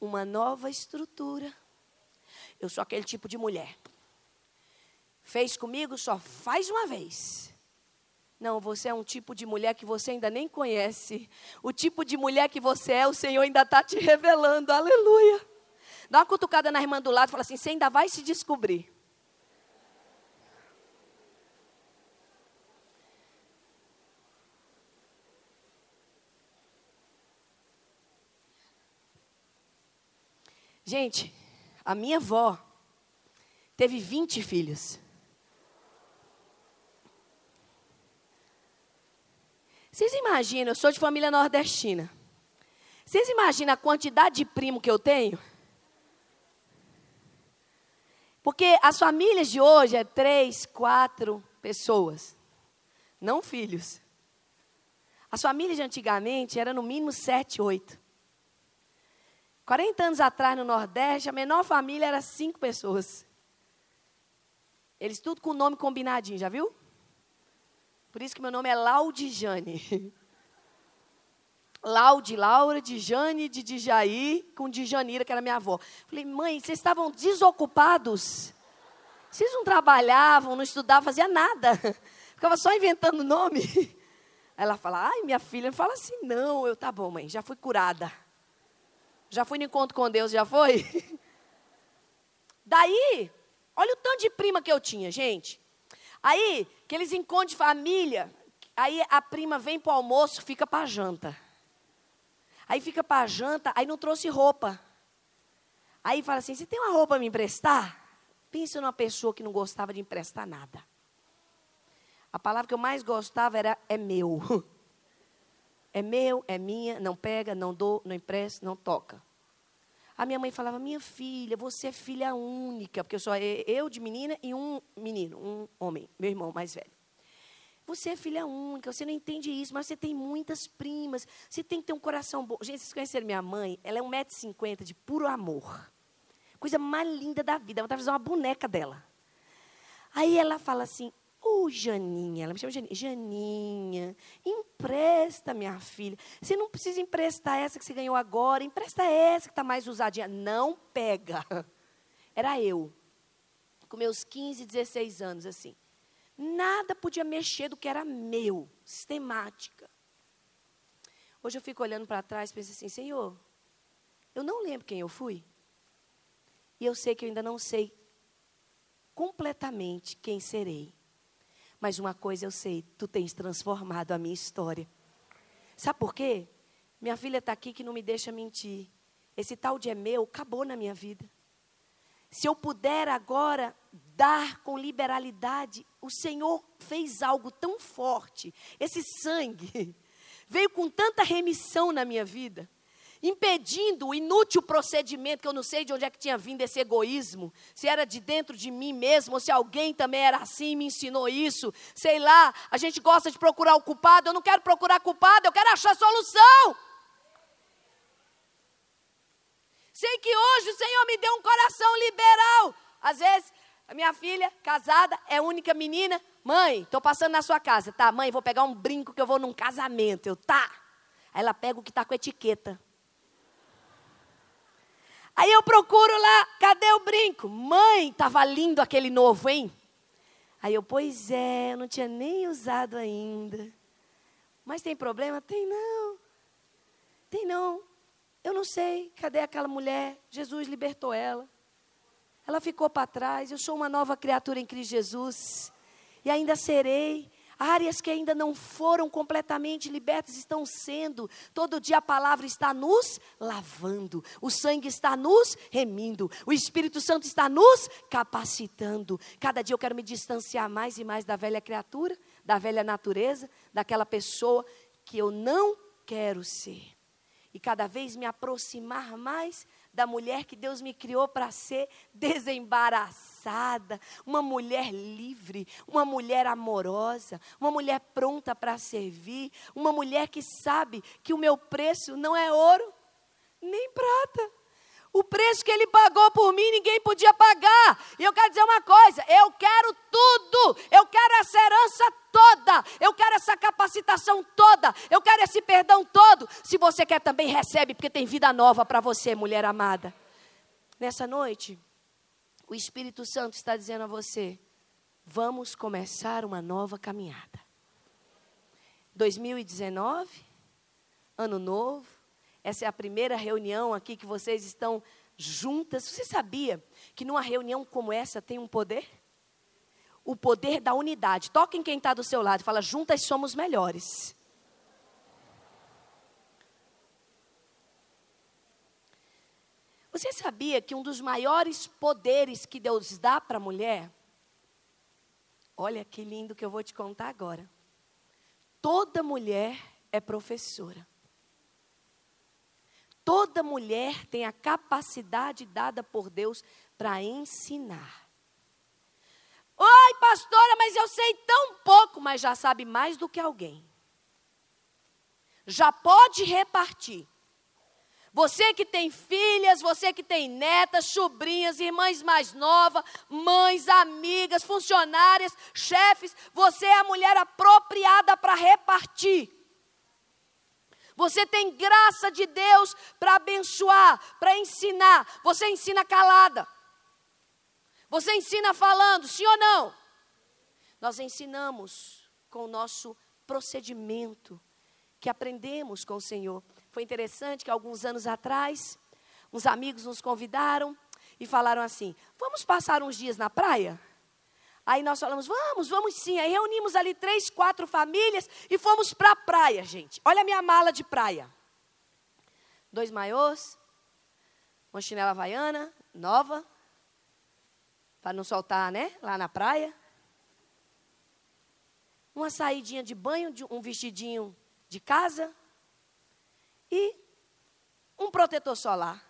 uma nova estrutura. Eu sou aquele tipo de mulher. Fez comigo, só faz uma vez. Não, você é um tipo de mulher que você ainda nem conhece. O tipo de mulher que você é, o Senhor ainda está te revelando. Aleluia. Dá uma cutucada na irmã do lado e fala assim: você ainda vai se descobrir. Gente, a minha avó teve 20 filhos. Vocês imaginam, eu sou de família nordestina. Vocês imaginam a quantidade de primo que eu tenho? Porque as famílias de hoje é três, quatro pessoas, não filhos. As famílias de antigamente eram no mínimo sete, oito. 40 anos atrás, no Nordeste, a menor família era cinco pessoas. Eles tudo com o nome combinadinho, já viu? Por isso que meu nome é Laudijane. Laude, Laura, de Jane, de Dijaí, com Dijanira, que era minha avó. Falei, mãe, vocês estavam desocupados? Vocês não trabalhavam, não estudavam, fazia nada. Ficava só inventando nome. Ela fala, ai, minha filha, não fala assim, não. Eu, tá bom, mãe, já fui curada. Já fui no encontro com Deus, já foi? Daí, olha o tanto de prima que eu tinha, gente. Aí, aqueles encontros de família, aí a prima vem para o almoço, fica para a janta. Aí fica para a janta, aí não trouxe roupa. Aí fala assim: você tem uma roupa para me emprestar? Pensa numa pessoa que não gostava de emprestar nada. A palavra que eu mais gostava era é meu. É meu, é minha, não pega, não dou, não empresta, não toca. A minha mãe falava: Minha filha, você é filha única, porque eu sou eu de menina e um menino, um homem, meu irmão mais velho. Você é filha única, você não entende isso, mas você tem muitas primas, você tem que ter um coração bom. Gente, vocês conheceram minha mãe? Ela é 1,50m de puro amor. Coisa mais linda da vida. Ela vai fazer uma boneca dela. Aí ela fala assim: Ô oh, Janinha, ela me chama Janinha. Janinha, empresta, minha filha. Você não precisa emprestar essa que você ganhou agora, empresta essa que está mais usadinha. Não pega. Era eu, com meus 15, 16 anos, assim. Nada podia mexer do que era meu, sistemática. Hoje eu fico olhando para trás e penso assim, Senhor, eu não lembro quem eu fui. E eu sei que eu ainda não sei completamente quem serei. Mas uma coisa eu sei, tu tens transformado a minha história. Sabe por quê? Minha filha está aqui que não me deixa mentir. Esse tal de é meu acabou na minha vida. Se eu puder agora dar com liberalidade, o Senhor fez algo tão forte. Esse sangue veio com tanta remissão na minha vida impedindo o inútil procedimento, que eu não sei de onde é que tinha vindo esse egoísmo, se era de dentro de mim mesmo, ou se alguém também era assim e me ensinou isso, sei lá, a gente gosta de procurar o culpado, eu não quero procurar culpado, eu quero achar solução. Sei que hoje o Senhor me deu um coração liberal. Às vezes, a minha filha, casada, é única menina. Mãe, estou passando na sua casa. Tá, mãe, vou pegar um brinco que eu vou num casamento. Eu, tá. Aí ela pega o que está com etiqueta. Aí eu procuro lá, cadê o brinco? Mãe, estava lindo aquele novo, hein? Aí eu, pois é, eu não tinha nem usado ainda. Mas tem problema? Tem não. Tem não. Eu não sei, cadê aquela mulher? Jesus libertou ela. Ela ficou para trás. Eu sou uma nova criatura em Cristo Jesus. E ainda serei. Áreas que ainda não foram completamente libertas estão sendo. Todo dia a palavra está nos lavando. O sangue está nos remindo. O Espírito Santo está nos capacitando. Cada dia eu quero me distanciar mais e mais da velha criatura, da velha natureza, daquela pessoa que eu não quero ser. E cada vez me aproximar mais da mulher que Deus me criou para ser desembaraçada, uma mulher livre, uma mulher amorosa, uma mulher pronta para servir, uma mulher que sabe que o meu preço não é ouro nem prata. O preço que ele pagou por mim, ninguém podia pagar. E eu quero dizer uma coisa: eu quero tudo. Eu quero essa herança toda. Eu quero essa capacitação toda. Eu quero esse perdão todo. Se você quer também, recebe, porque tem vida nova para você, mulher amada. Nessa noite, o Espírito Santo está dizendo a você: vamos começar uma nova caminhada. 2019, ano novo essa é a primeira reunião aqui que vocês estão juntas. Você sabia que numa reunião como essa tem um poder? O poder da unidade. Toca em quem está do seu lado fala: juntas somos melhores. Você sabia que um dos maiores poderes que Deus dá para a mulher? Olha que lindo que eu vou te contar agora. Toda mulher é professora. Toda mulher tem a capacidade dada por Deus para ensinar. Oi, pastora, mas eu sei tão pouco, mas já sabe mais do que alguém. Já pode repartir. Você que tem filhas, você que tem netas, sobrinhas, irmãs mais novas, mães, amigas, funcionárias, chefes, você é a mulher apropriada para repartir. Você tem graça de Deus para abençoar, para ensinar. Você ensina calada. Você ensina falando, sim ou não? Nós ensinamos com o nosso procedimento que aprendemos com o Senhor. Foi interessante que alguns anos atrás, uns amigos nos convidaram e falaram assim: vamos passar uns dias na praia? Aí nós falamos, vamos, vamos sim. Aí reunimos ali três, quatro famílias e fomos para a praia, gente. Olha a minha mala de praia. Dois maiôs, uma chinela havaiana, nova, para não soltar, né, lá na praia. Uma saidinha de banho, um vestidinho de casa e um protetor solar.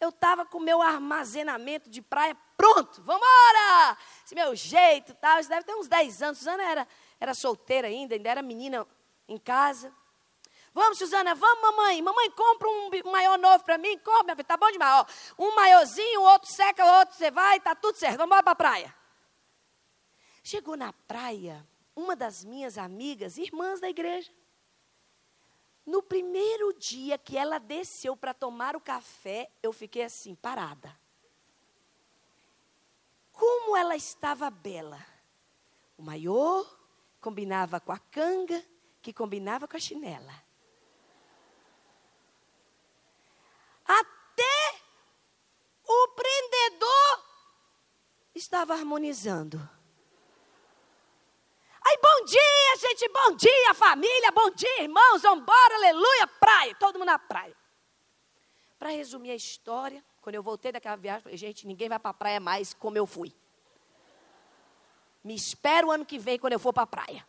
Eu estava com meu armazenamento de praia pronto, vamos! Esse meu jeito tal, isso deve ter uns 10 anos. Suzana era, era solteira ainda, ainda era menina em casa. Vamos, Suzana, vamos, mamãe. Mamãe, compra um maior novo para mim. Compra, minha filha, tá bom demais. Ó, um maiorzinho, o outro seca, o outro você vai, tá tudo certo. Vamos embora para a praia. Chegou na praia, uma das minhas amigas, irmãs da igreja. No primeiro dia que ela desceu para tomar o café, eu fiquei assim, parada. Como ela estava bela. O maior combinava com a canga, que combinava com a chinela. Até o prendedor estava harmonizando. Aí, bom dia, gente, bom dia, família, bom dia, irmãos, vambora, aleluia, praia, todo mundo na praia. Para resumir a história, quando eu voltei daquela viagem, falei, gente, ninguém vai para a praia mais como eu fui. Me espero o ano que vem quando eu for para a praia.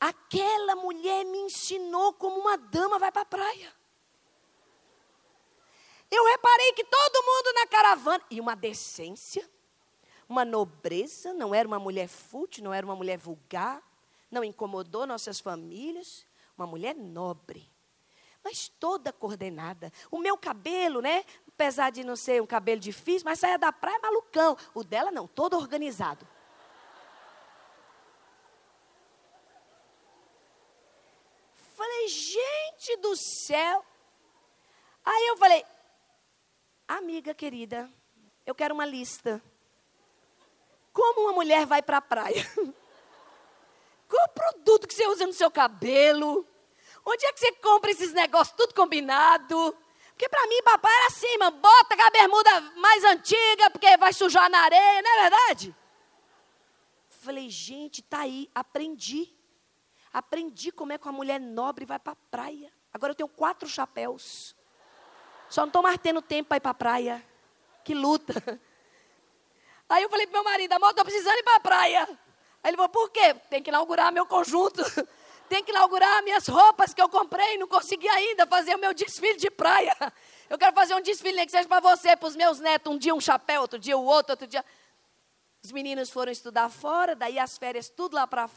Aquela mulher me ensinou como uma dama vai para a praia. Eu reparei que todo mundo na caravana, e uma decência, uma nobreza, não era uma mulher fútil, não era uma mulher vulgar, não incomodou nossas famílias, uma mulher nobre, mas toda coordenada. O meu cabelo, né, apesar de não ser um cabelo difícil, mas saia da praia malucão. O dela não, todo organizado. Falei, gente do céu. Aí eu falei, amiga querida, eu quero uma lista. Como uma mulher vai para a praia? Qual o produto que você usa no seu cabelo? Onde é que você compra esses negócios tudo combinado? Porque para mim, papai era assim, mano, bota a bermuda mais antiga, porque vai sujar na areia, não é verdade? Falei, gente, tá aí, aprendi. Aprendi como é que uma mulher nobre vai para a praia. Agora eu tenho quatro chapéus. Só não estou mais tendo tempo para ir para a praia. Que luta. Aí eu falei pro meu marido, amor, estou precisando ir para a praia. Aí ele falou, por quê? Tem que inaugurar meu conjunto. Tem que inaugurar minhas roupas que eu comprei. Não consegui ainda fazer o meu desfile de praia. Eu quero fazer um desfile que seja para você, para os meus netos. Um dia um chapéu, outro dia o outro, outro dia... Os meninos foram estudar fora, daí as férias tudo lá para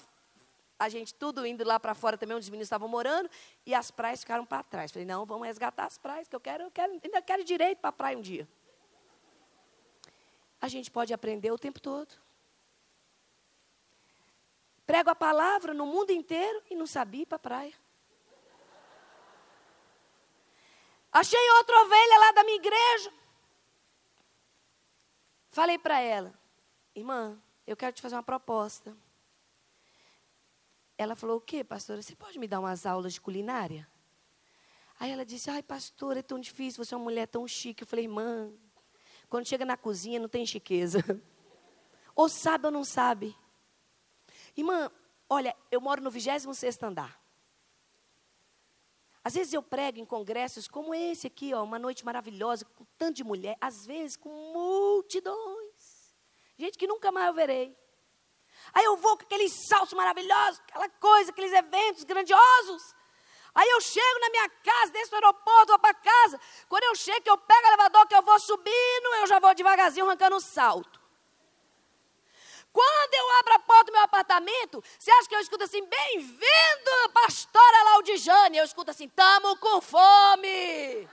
a gente tudo indo lá para fora também, onde os meninos estavam morando, e as praias ficaram para trás. Falei, não, vamos resgatar as praias, que eu quero, eu quero ainda quero direito para a praia um dia. A gente pode aprender o tempo todo. Prego a palavra no mundo inteiro e não sabia ir para a praia. Achei outra ovelha lá da minha igreja. Falei para ela, irmã, eu quero te fazer uma proposta. Ela falou: O quê, pastora? Você pode me dar umas aulas de culinária? Aí ela disse: Ai, pastora, é tão difícil, você é uma mulher tão chique. Eu falei: Irmã, quando chega na cozinha não tem chiqueza. Ou sabe ou não sabe. Irmã, olha, eu moro no 26 andar. Às vezes eu prego em congressos como esse aqui, ó, uma noite maravilhosa, com tanto de mulher, às vezes com multidões. Gente que nunca mais eu verei. Aí eu vou com aqueles saltos maravilhosos, aquela coisa, aqueles eventos grandiosos. Aí eu chego na minha casa, desço do aeroporto, vou para casa. Quando eu chego, eu pego o elevador, que eu vou subindo, eu já vou devagarzinho arrancando um salto. Quando eu abro a porta do meu apartamento, você acha que eu escuto assim, bem-vindo, pastora Laudijane? Eu escuto assim, tamo com fome.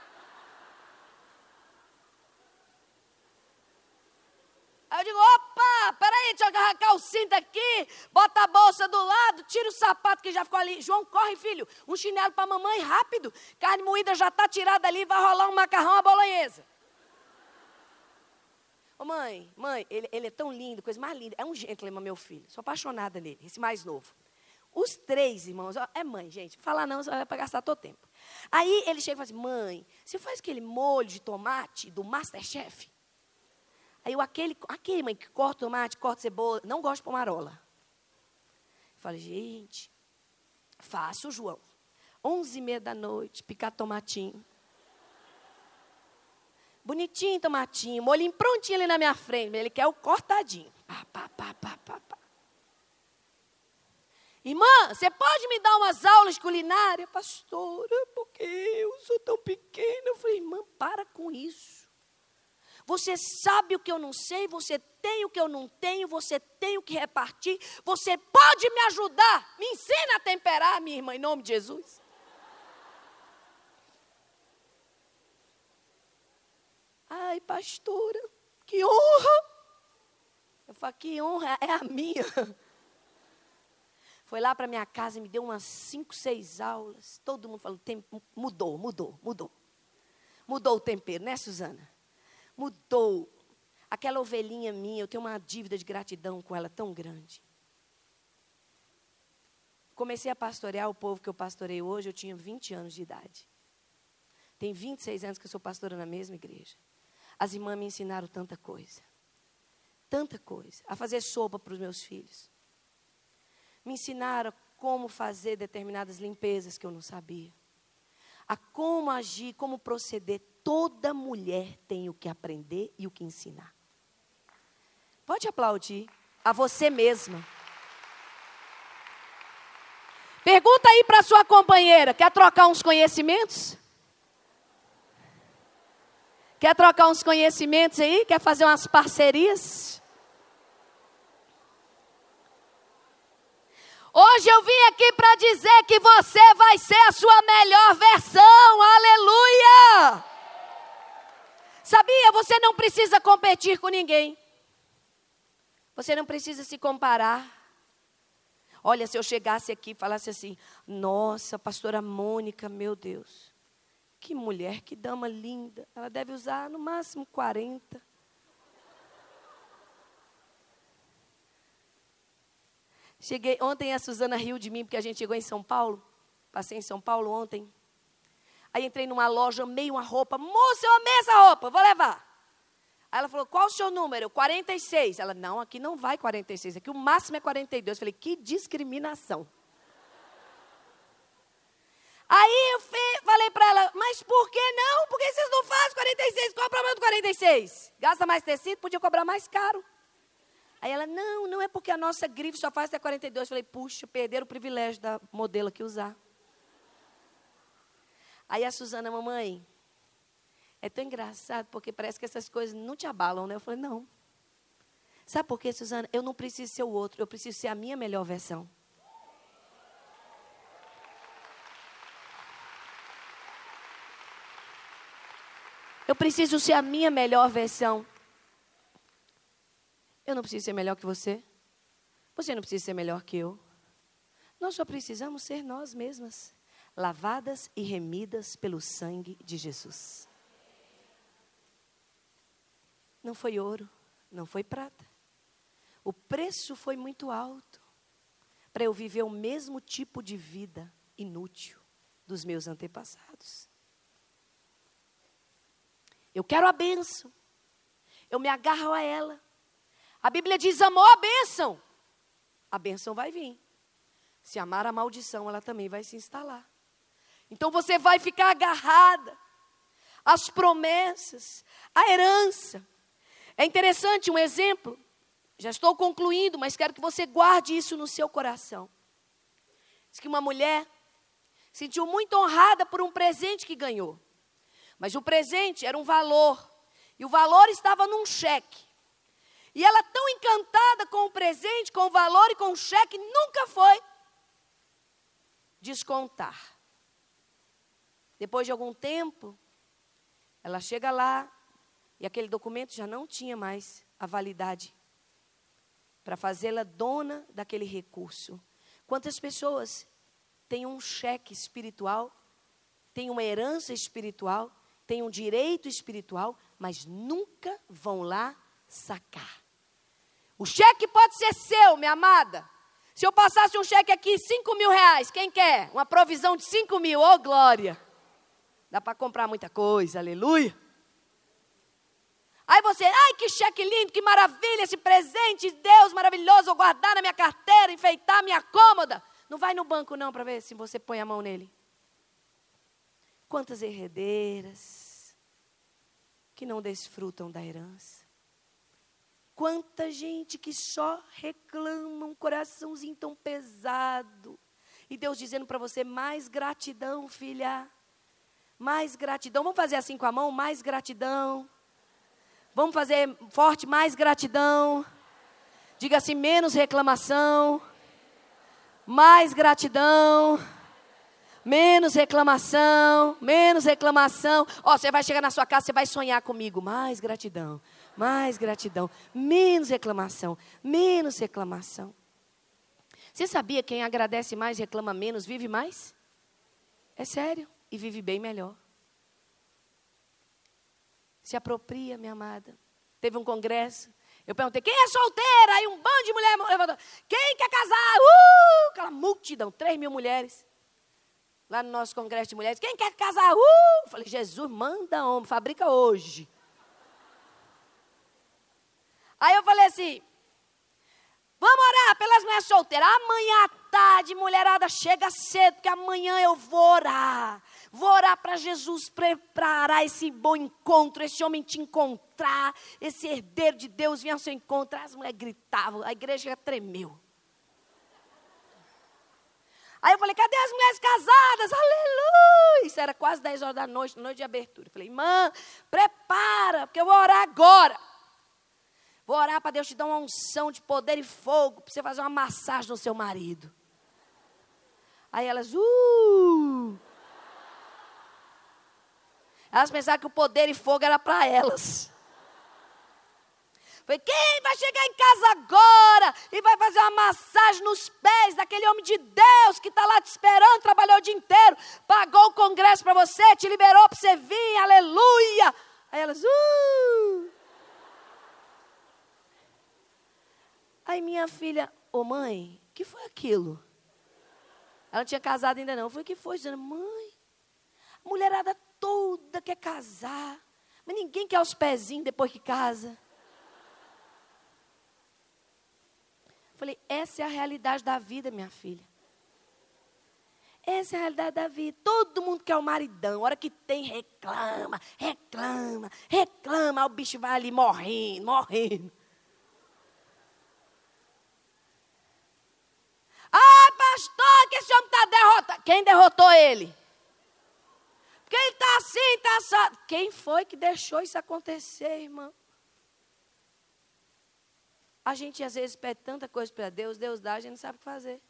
Aí eu digo, opa, peraí, deixa eu arrancar o cinto aqui, bota a bolsa do lado, tira o sapato que já ficou ali. João, corre, filho, um chinelo para mamãe, rápido. Carne moída já está tirada ali, vai rolar um macarrão à bolonhesa. Ô mãe, mãe, ele, ele, é tão lindo, coisa mais linda. É um gentleman, meu filho. Sou apaixonada nele, esse mais novo. Os três irmãos, ó, é mãe, gente. Falar não, só vai gastar todo tempo. Aí ele chega e fala assim: mãe, você faz aquele molho de tomate do Masterchef? Aí eu, aquele, aquele mãe que corta tomate, corta cebola, não gosta de pomarola. Eu falei, gente, faço, João. Onze e meia da noite, picar tomatinho. Bonitinho tomatinho, molhinho prontinho ali na minha frente. Ele quer o cortadinho. Pá, pá, pá, pá, pá, pá. Irmã, você pode me dar umas aulas de culinária? Pastora, porque eu sou tão pequena. Eu falei, irmã, para com isso. Você sabe o que eu não sei, você tem o que eu não tenho, você tem o que repartir, você pode me ajudar. Me ensina a temperar, minha irmã, em nome de Jesus. Ai, pastora, que honra! Eu falo, que honra é a minha. Foi lá para minha casa e me deu umas cinco, seis aulas. Todo mundo falou, mudou, mudou, mudou. Mudou o tempero, né, Suzana? Mudou. Aquela ovelhinha minha, eu tenho uma dívida de gratidão com ela tão grande. Comecei a pastorear o povo que eu pastorei hoje, eu tinha 20 anos de idade. Tem 26 anos que eu sou pastora na mesma igreja. As irmãs me ensinaram tanta coisa. Tanta coisa. A fazer sopa para os meus filhos. Me ensinaram como fazer determinadas limpezas que eu não sabia. A como agir, como proceder. Toda mulher tem o que aprender e o que ensinar. Pode aplaudir a você mesma. Pergunta aí para sua companheira: quer trocar uns conhecimentos? Quer trocar uns conhecimentos aí? Quer fazer umas parcerias? Hoje eu vim aqui para dizer que você vai ser a sua melhor versão. Aleluia! Sabia? Você não precisa competir com ninguém. Você não precisa se comparar. Olha, se eu chegasse aqui e falasse assim: Nossa, pastora Mônica, meu Deus. Que mulher, que dama linda. Ela deve usar no máximo 40. Cheguei ontem a Suzana riu de mim porque a gente chegou em São Paulo. Passei em São Paulo ontem. Aí entrei numa loja, amei uma roupa. Moça, eu amei essa roupa, vou levar. Aí ela falou: "Qual o seu número?" 46. Ela: "Não, aqui não vai 46, aqui o máximo é 42". Eu falei: "Que discriminação". Aí eu falei para ela, mas por que não? Por que vocês não fazem 46? Qual é o problema do 46? Gasta mais tecido, podia cobrar mais caro. Aí ela, não, não é porque a nossa grife só faz até 42. Eu falei, puxa, perderam o privilégio da modelo que usar. Aí a Suzana, mamãe, é tão engraçado porque parece que essas coisas não te abalam, né? Eu falei, não. Sabe por quê, Suzana? Eu não preciso ser o outro, eu preciso ser a minha melhor versão. Eu preciso ser a minha melhor versão. Eu não preciso ser melhor que você. Você não precisa ser melhor que eu. Nós só precisamos ser nós mesmas, lavadas e remidas pelo sangue de Jesus. Não foi ouro, não foi prata. O preço foi muito alto para eu viver o mesmo tipo de vida inútil dos meus antepassados. Eu quero a bênção. Eu me agarro a ela. A Bíblia diz: amou a bênção. A bênção vai vir. Se amar a maldição, ela também vai se instalar. Então você vai ficar agarrada às promessas, à herança. É interessante um exemplo. Já estou concluindo, mas quero que você guarde isso no seu coração. Diz que uma mulher sentiu muito honrada por um presente que ganhou. Mas o presente era um valor. E o valor estava num cheque. E ela, tão encantada com o presente, com o valor e com o cheque, nunca foi descontar. Depois de algum tempo, ela chega lá e aquele documento já não tinha mais a validade para fazê-la dona daquele recurso. Quantas pessoas têm um cheque espiritual, têm uma herança espiritual têm um direito espiritual, mas nunca vão lá sacar. O cheque pode ser seu, minha amada. Se eu passasse um cheque aqui, 5 mil reais, quem quer? Uma provisão de 5 mil, ô oh, glória. Dá para comprar muita coisa, aleluia. Aí você, ai que cheque lindo, que maravilha, esse presente, Deus maravilhoso, vou guardar na minha carteira, enfeitar minha cômoda. Não vai no banco não para ver se você põe a mão nele. Quantas herredeiras que não desfrutam da herança. Quanta gente que só reclama, um coraçãozinho tão pesado. E Deus dizendo para você: mais gratidão, filha. Mais gratidão. Vamos fazer assim com a mão? Mais gratidão. Vamos fazer forte, mais gratidão. Diga assim: menos reclamação. Mais gratidão. Menos reclamação, menos reclamação. Ó, você vai chegar na sua casa, você vai sonhar comigo. Mais gratidão, mais gratidão, menos reclamação, menos reclamação. Você sabia quem agradece mais, reclama menos, vive mais? É sério, e vive bem melhor. Se apropria, minha amada. Teve um congresso, eu perguntei, quem é solteira? Aí um bando de mulheres levantou. Quem quer casar? Uh! Aquela multidão, três mil mulheres lá no nosso congresso de mulheres. Quem quer casar? Uh! Falei, Jesus, manda homem, fabrica hoje. Aí eu falei assim, vamos orar pelas mulheres solteiras. Amanhã à tarde, mulherada, chega cedo, porque amanhã eu vou orar. Vou orar para Jesus preparar esse bom encontro, esse homem te encontrar, esse herdeiro de Deus vir ao seu encontro. As mulheres gritavam, a igreja tremeu. Aí eu falei, cadê as mulheres casadas? Aleluia! Isso era quase 10 horas da noite, noite de abertura. Eu falei, irmã, prepara, porque eu vou orar agora. Vou orar para Deus te dar uma unção de poder e fogo, para você fazer uma massagem no seu marido. Aí elas, uh! Elas pensavam que o poder e fogo era para elas. Falei, quem vai chegar em casa agora e vai massagem nos pés daquele homem de Deus que está lá te esperando, trabalhou o dia inteiro, pagou o congresso para você, te liberou para você vir, aleluia. Aí elas, uh! Aí minha filha, ô oh, mãe, que foi aquilo? Ela não tinha casado ainda não. Foi o que foi, dizendo, mãe, mulherada toda quer casar, mas ninguém quer os pezinhos depois que casa. Falei, essa é a realidade da vida, minha filha. Essa é a realidade da vida. Todo mundo quer o maridão. A hora que tem, reclama, reclama, reclama. O bicho vai ali morrendo, morrendo. Ah, pastor, que esse homem está derrotado. Quem derrotou ele? Quem está assim, está assado. Quem foi que deixou isso acontecer, irmão? A gente às vezes pede tanta coisa para Deus, Deus dá, a gente não sabe o que fazer.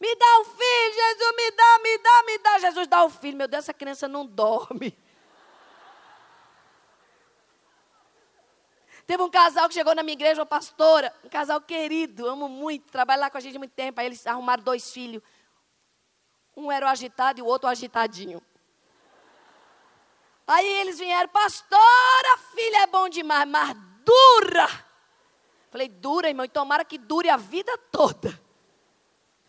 Me dá um filho, Jesus, me dá, me dá, me dá. Jesus dá o filho. Meu Deus, essa criança não dorme. Teve um casal que chegou na minha igreja, uma pastora, um casal querido, amo muito, trabalha lá com a gente há muito tempo. Aí eles arrumaram dois filhos. Um era o agitado e o outro o agitadinho. Aí eles vieram, pastora, filha é bom demais, mas dura. Falei, dura, irmão, e tomara que dure a vida toda.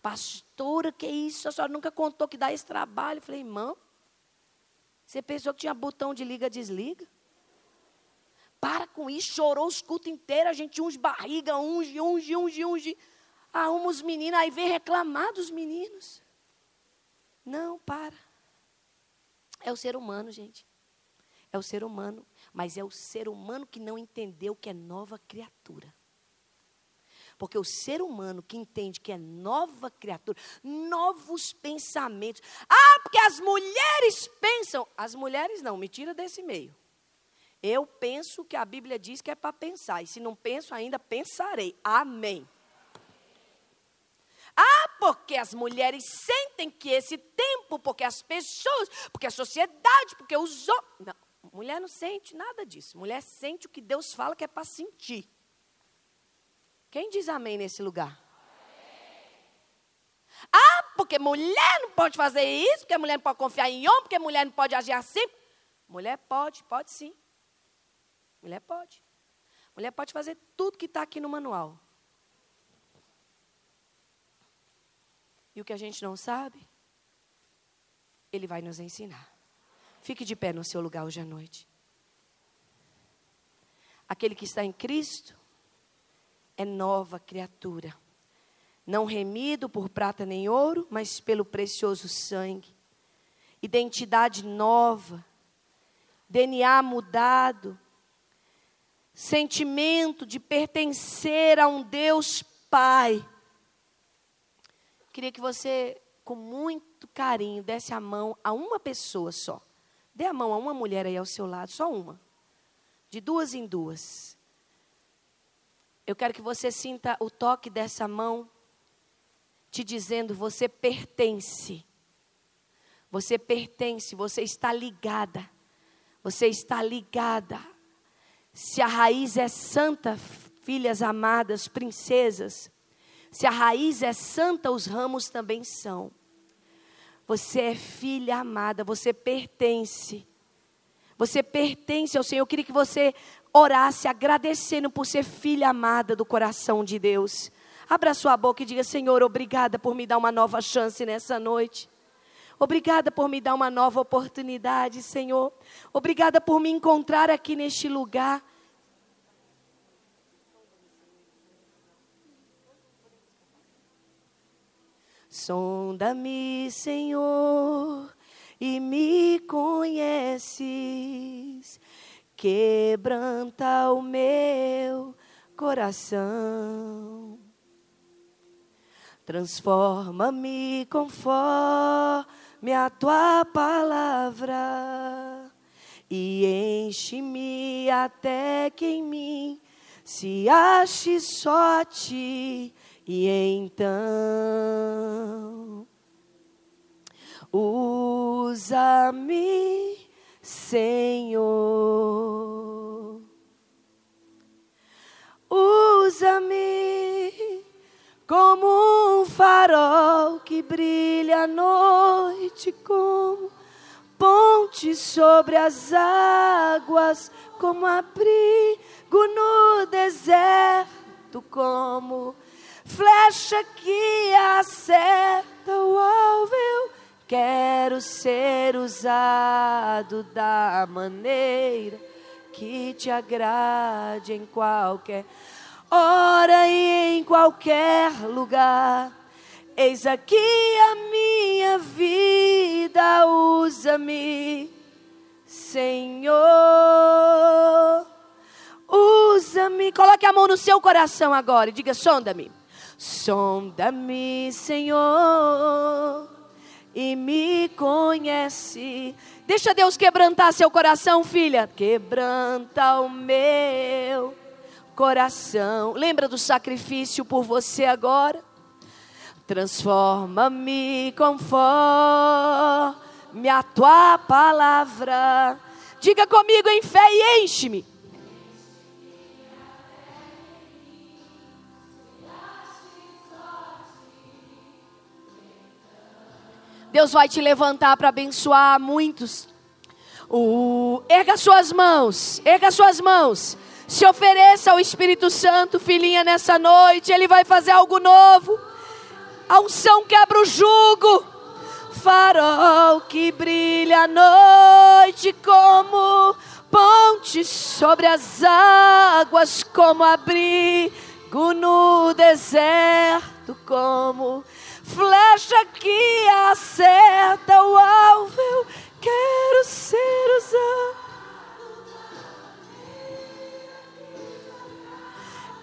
Pastora, que isso? A senhora nunca contou que dá esse trabalho. Falei, irmão, você pensou que tinha botão de liga-desliga? Para com isso, chorou os cultos inteiros, a gente unge barriga, unge, unge, unge, unge. Arruma os meninos, aí vem reclamar dos meninos. Não, para. É o ser humano, gente. É o ser humano, mas é o ser humano que não entendeu que é nova criatura. Porque o ser humano que entende que é nova criatura, novos pensamentos. Ah, porque as mulheres pensam. As mulheres não, me tira desse meio. Eu penso que a Bíblia diz que é para pensar. E se não penso ainda, pensarei. Amém. Ah, porque as mulheres sentem que esse tempo, porque as pessoas, porque a sociedade, porque os homens. Não. Mulher não sente nada disso. Mulher sente o que Deus fala que é para sentir. Quem diz amém nesse lugar? Ah, porque mulher não pode fazer isso, porque mulher não pode confiar em homem, porque mulher não pode agir assim. Mulher pode, pode sim. Mulher pode. Mulher pode fazer tudo que está aqui no manual. E o que a gente não sabe, ele vai nos ensinar. Fique de pé no seu lugar hoje à noite. Aquele que está em Cristo é nova criatura, não remido por prata nem ouro, mas pelo precioso sangue. Identidade nova, DNA mudado, sentimento de pertencer a um Deus Pai. Queria que você, com muito carinho, desse a mão a uma pessoa só. Dê a mão a uma mulher aí ao seu lado, só uma. De duas em duas. Eu quero que você sinta o toque dessa mão te dizendo: você pertence. Você pertence, você está ligada. Você está ligada. Se a raiz é santa, filhas amadas, princesas, se a raiz é santa, os ramos também são. Você é filha amada, você pertence. Você pertence ao Senhor. Eu queria que você orasse agradecendo por ser filha amada do coração de Deus. Abra sua boca e diga: Senhor, obrigada por me dar uma nova chance nessa noite. Obrigada por me dar uma nova oportunidade, Senhor. Obrigada por me encontrar aqui neste lugar. Sonda-me, Senhor, e me conheces quebranta o meu coração. Transforma-me conforme a tua palavra e enche-me até que em mim se ache só a ti. E então usa-me Senhor. Usa-me como um farol que brilha à noite, como ponte sobre as águas, como abrigo no deserto, como flecha que acerta o alvo. Eu Quero ser usado da maneira que te agrade em qualquer hora e em qualquer lugar. Eis aqui a minha vida, usa-me, Senhor. Usa-me. Coloque a mão no seu coração agora e diga: sonda-me. Sonda-me, Senhor e me conhece. Deixa Deus quebrantar seu coração, filha. Quebranta o meu coração. Lembra do sacrifício por você agora? Transforma-me conforme a tua palavra. Diga comigo em fé e enche-me Deus vai te levantar para abençoar muitos. Uh, erga suas mãos, erga suas mãos. Se ofereça ao Espírito Santo, filhinha, nessa noite. Ele vai fazer algo novo. A unção quebra o jugo. Farol que brilha à noite como ponte sobre as águas, como abrigo no deserto, como flecha que acerta o alvo. Eu quero ser usado.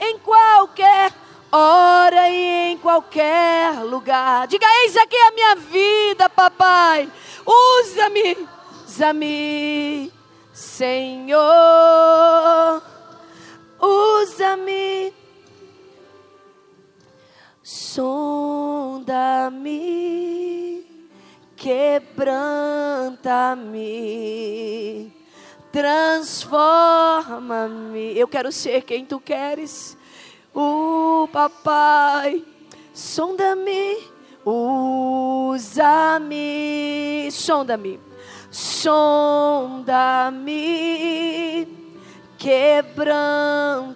Em qualquer hora e em qualquer lugar. Diga: Eis aqui a minha vida, papai. Usa-me, usa-me, Senhor. Usa-me Sonda-me, quebranta-me, transforma-me. Eu quero ser quem tu queres. O papai, sonda-me, usa-me, sonda-me, sonda-me, quebranta-me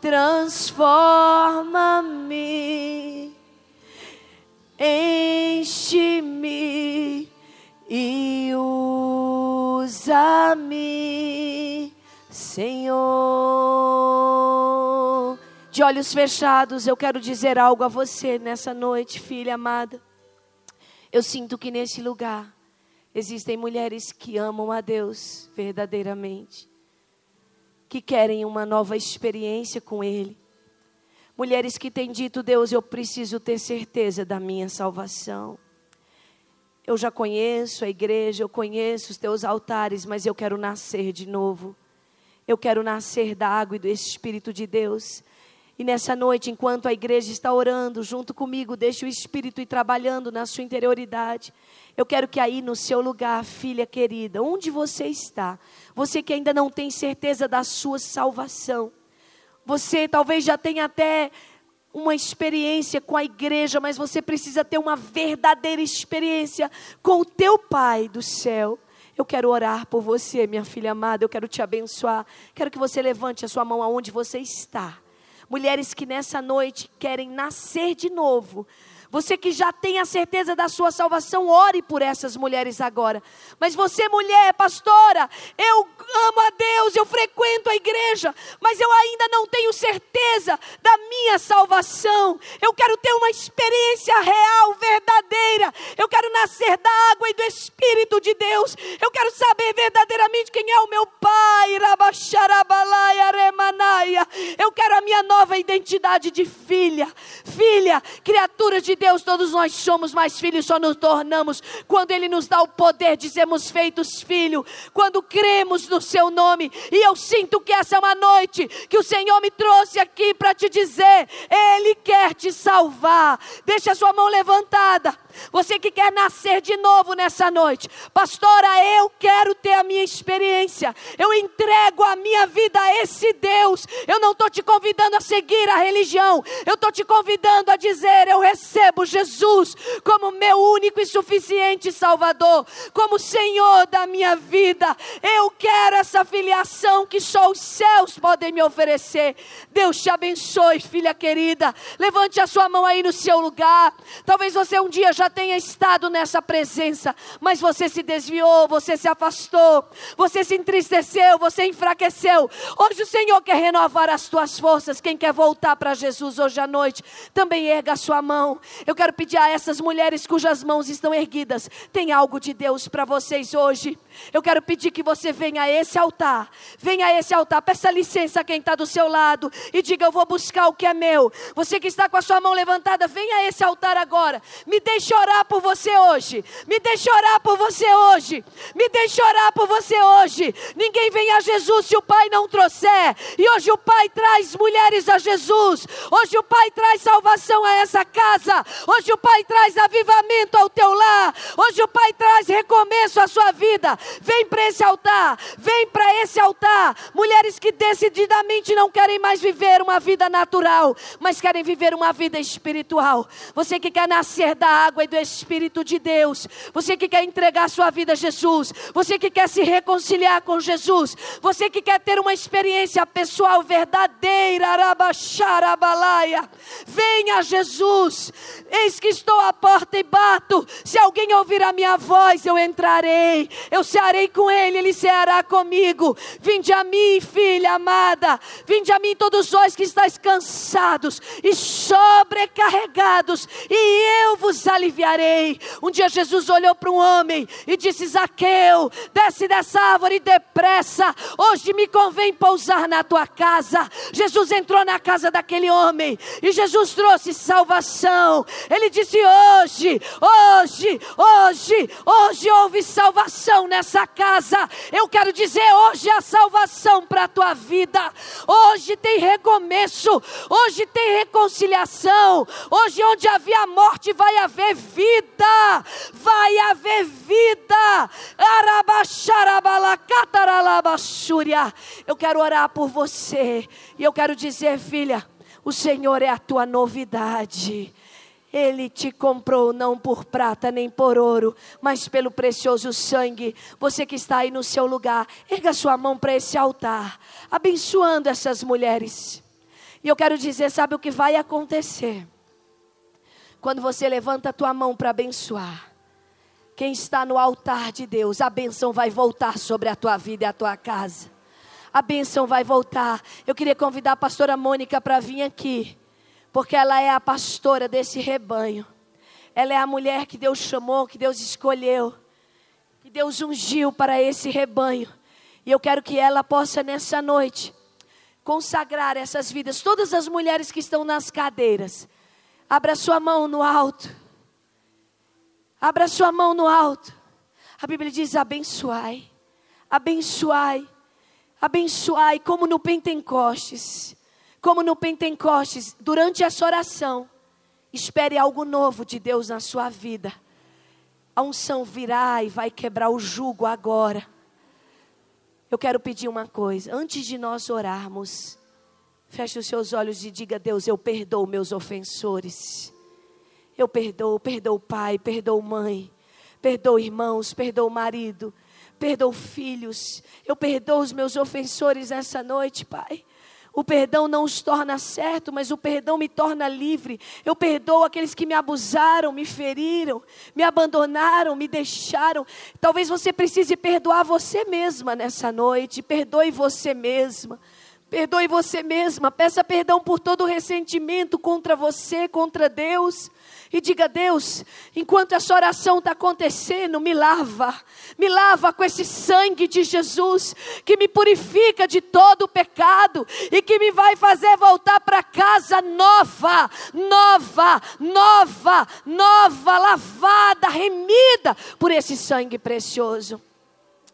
transforma-me, enche-me e usa-me, Senhor. De olhos fechados, eu quero dizer algo a você nessa noite, filha amada. Eu sinto que nesse lugar existem mulheres que amam a Deus verdadeiramente que querem uma nova experiência com Ele. Mulheres que têm dito, Deus, eu preciso ter certeza da minha salvação. Eu já conheço a igreja, eu conheço os teus altares, mas eu quero nascer de novo. Eu quero nascer da água e do Espírito de Deus. E nessa noite, enquanto a igreja está orando junto comigo, deixe o Espírito ir trabalhando na sua interioridade. Eu quero que aí no seu lugar, filha querida, onde você está, você que ainda não tem certeza da sua salvação, você talvez já tenha até uma experiência com a igreja, mas você precisa ter uma verdadeira experiência com o teu Pai do céu. Eu quero orar por você, minha filha amada, eu quero te abençoar. Quero que você levante a sua mão aonde você está. Mulheres que nessa noite querem nascer de novo, você que já tem a certeza da sua salvação, ore por essas mulheres agora. Mas você, mulher, pastora, eu amo a Deus, eu frequento a igreja, mas eu ainda não tenho certeza da minha salvação. Eu quero ter uma experiência real, verdadeira. Eu quero nascer da água e do Espírito de Deus. Eu quero saber verdadeiramente quem é o meu Pai. Eu quero a minha nova identidade de filha, filha, criatura de Deus, todos nós somos, mas filhos só nos tornamos quando Ele nos dá o poder de sermos feitos filho, quando cremos no Seu nome. E eu sinto que essa é uma noite que o Senhor me trouxe aqui para te dizer: Ele quer te salvar. Deixa a sua mão levantada. Você que quer nascer de novo nessa noite, pastora, eu quero ter a minha experiência. Eu entrego a minha vida a esse Deus. Eu não estou te convidando a seguir a religião. Eu estou te convidando a dizer: eu recebo Jesus como meu único e suficiente Salvador, como Senhor da minha vida. Eu quero essa filiação que só os céus podem me oferecer. Deus te abençoe, filha querida. Levante a sua mão aí no seu lugar. Talvez você um dia já tenha estado nessa presença, mas você se desviou, você se afastou, você se entristeceu, você enfraqueceu. Hoje o Senhor quer renovar as tuas forças. Quem quer voltar para Jesus hoje à noite, também erga a sua mão. Eu quero pedir a essas mulheres cujas mãos estão erguidas, tem algo de Deus para vocês hoje. Eu quero pedir que você venha a esse altar, venha a esse altar, peça licença a quem está do seu lado e diga: Eu vou buscar o que é meu. Você que está com a sua mão levantada, venha a esse altar agora. Me deixe orar por você hoje. Me deixe orar por você hoje. Me deixe orar por você hoje. Ninguém vem a Jesus se o Pai não trouxer. E hoje o Pai traz mulheres a Jesus. Hoje o Pai traz salvação a essa casa. Hoje o Pai traz avivamento ao teu lar. Hoje o Pai traz recomeço à sua vida. Vem para esse altar. Vem para esse altar. Mulheres que decididamente não querem mais viver uma vida natural, mas querem viver uma vida espiritual. Você que quer nascer da água e do Espírito de Deus. Você que quer entregar sua vida a Jesus. Você que quer se reconciliar com Jesus. Você que quer ter uma experiência pessoal verdadeira. Arabaxarabalaia. Venha Jesus. Eis que estou à porta e bato. Se alguém ouvir a minha voz, eu entrarei. Eu cearei com ele, ele ceará comigo. Vinde a mim, filha amada. Vinde a mim, todos vós que estáis cansados e sobrecarregados, e eu vos aliviarei. Um dia Jesus olhou para um homem e disse: Zaqueu, desce dessa árvore depressa. Hoje me convém pousar na tua casa. Jesus entrou na casa daquele homem e Jesus trouxe salvação. Ele disse: Hoje, hoje, hoje, hoje houve salvação nessa casa. Eu quero dizer, hoje há salvação para a tua vida. Hoje tem recomeço. Hoje tem reconciliação. Hoje, onde havia morte, vai haver vida. Vai haver vida. Eu quero orar por você. E eu quero dizer, filha, o Senhor é a tua novidade. Ele te comprou não por prata nem por ouro, mas pelo precioso sangue. Você que está aí no seu lugar, erga sua mão para esse altar, abençoando essas mulheres. E eu quero dizer, sabe o que vai acontecer? Quando você levanta a tua mão para abençoar, Quem está no altar de Deus, a bênção vai voltar sobre a tua vida e a tua casa. A bênção vai voltar. Eu queria convidar a pastora Mônica para vir aqui, porque ela é a pastora desse rebanho. Ela é a mulher que Deus chamou, que Deus escolheu, que Deus ungiu para esse rebanho. E eu quero que ela possa nessa noite consagrar essas vidas, todas as mulheres que estão nas cadeiras. Abra sua mão no alto. Abra sua mão no alto. A Bíblia diz: abençoai, abençoai, abençoai, como no Pentecostes. Como no Pentecostes, durante essa oração, espere algo novo de Deus na sua vida. A unção virá e vai quebrar o jugo agora. Eu quero pedir uma coisa, antes de nós orarmos, feche os seus olhos e diga: Deus, eu perdoo meus ofensores. Eu perdoo, perdoo pai, perdoo mãe, perdoo irmãos, perdoo marido, perdoo filhos. Eu perdoo os meus ofensores nessa noite, Pai. O perdão não os torna certo, mas o perdão me torna livre. Eu perdoo aqueles que me abusaram, me feriram, me abandonaram, me deixaram. Talvez você precise perdoar você mesma nessa noite. Perdoe você mesma. Perdoe você mesma. Peça perdão por todo o ressentimento contra você, contra Deus e diga: Deus, enquanto essa oração está acontecendo, me lava, me lava com esse sangue de Jesus, que me purifica de todo o pecado e que me vai fazer voltar para casa nova, nova, nova, nova, lavada, remida por esse sangue precioso.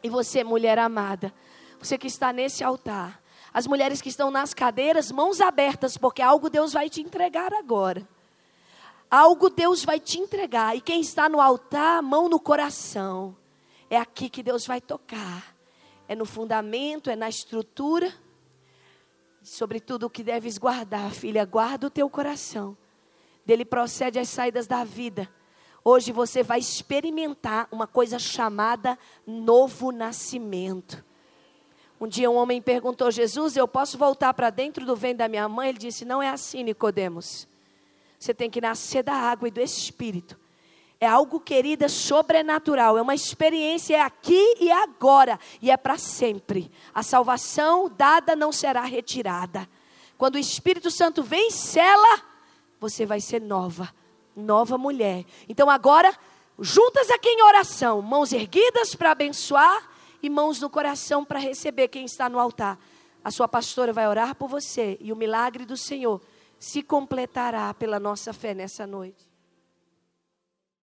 E você, mulher amada, você que está nesse altar, as mulheres que estão nas cadeiras, mãos abertas, porque algo Deus vai te entregar agora. Algo Deus vai te entregar. E quem está no altar, mão no coração. É aqui que Deus vai tocar. É no fundamento, é na estrutura. Sobretudo o que deves guardar, filha, guarda o teu coração. Dele procede as saídas da vida. Hoje você vai experimentar uma coisa chamada novo nascimento. Um dia um homem perguntou a Jesus: Eu posso voltar para dentro do ventre da minha mãe? Ele disse: Não é assim, Nicodemos. Você tem que nascer da água e do Espírito. É algo, querida, sobrenatural. É uma experiência, é aqui e agora. E é para sempre. A salvação dada não será retirada. Quando o Espírito Santo vem e sela, você vai ser nova. Nova mulher. Então agora, juntas aqui em oração. Mãos erguidas para abençoar e mãos no coração para receber quem está no altar. A sua pastora vai orar por você. E o milagre do Senhor se completará pela nossa fé nessa noite.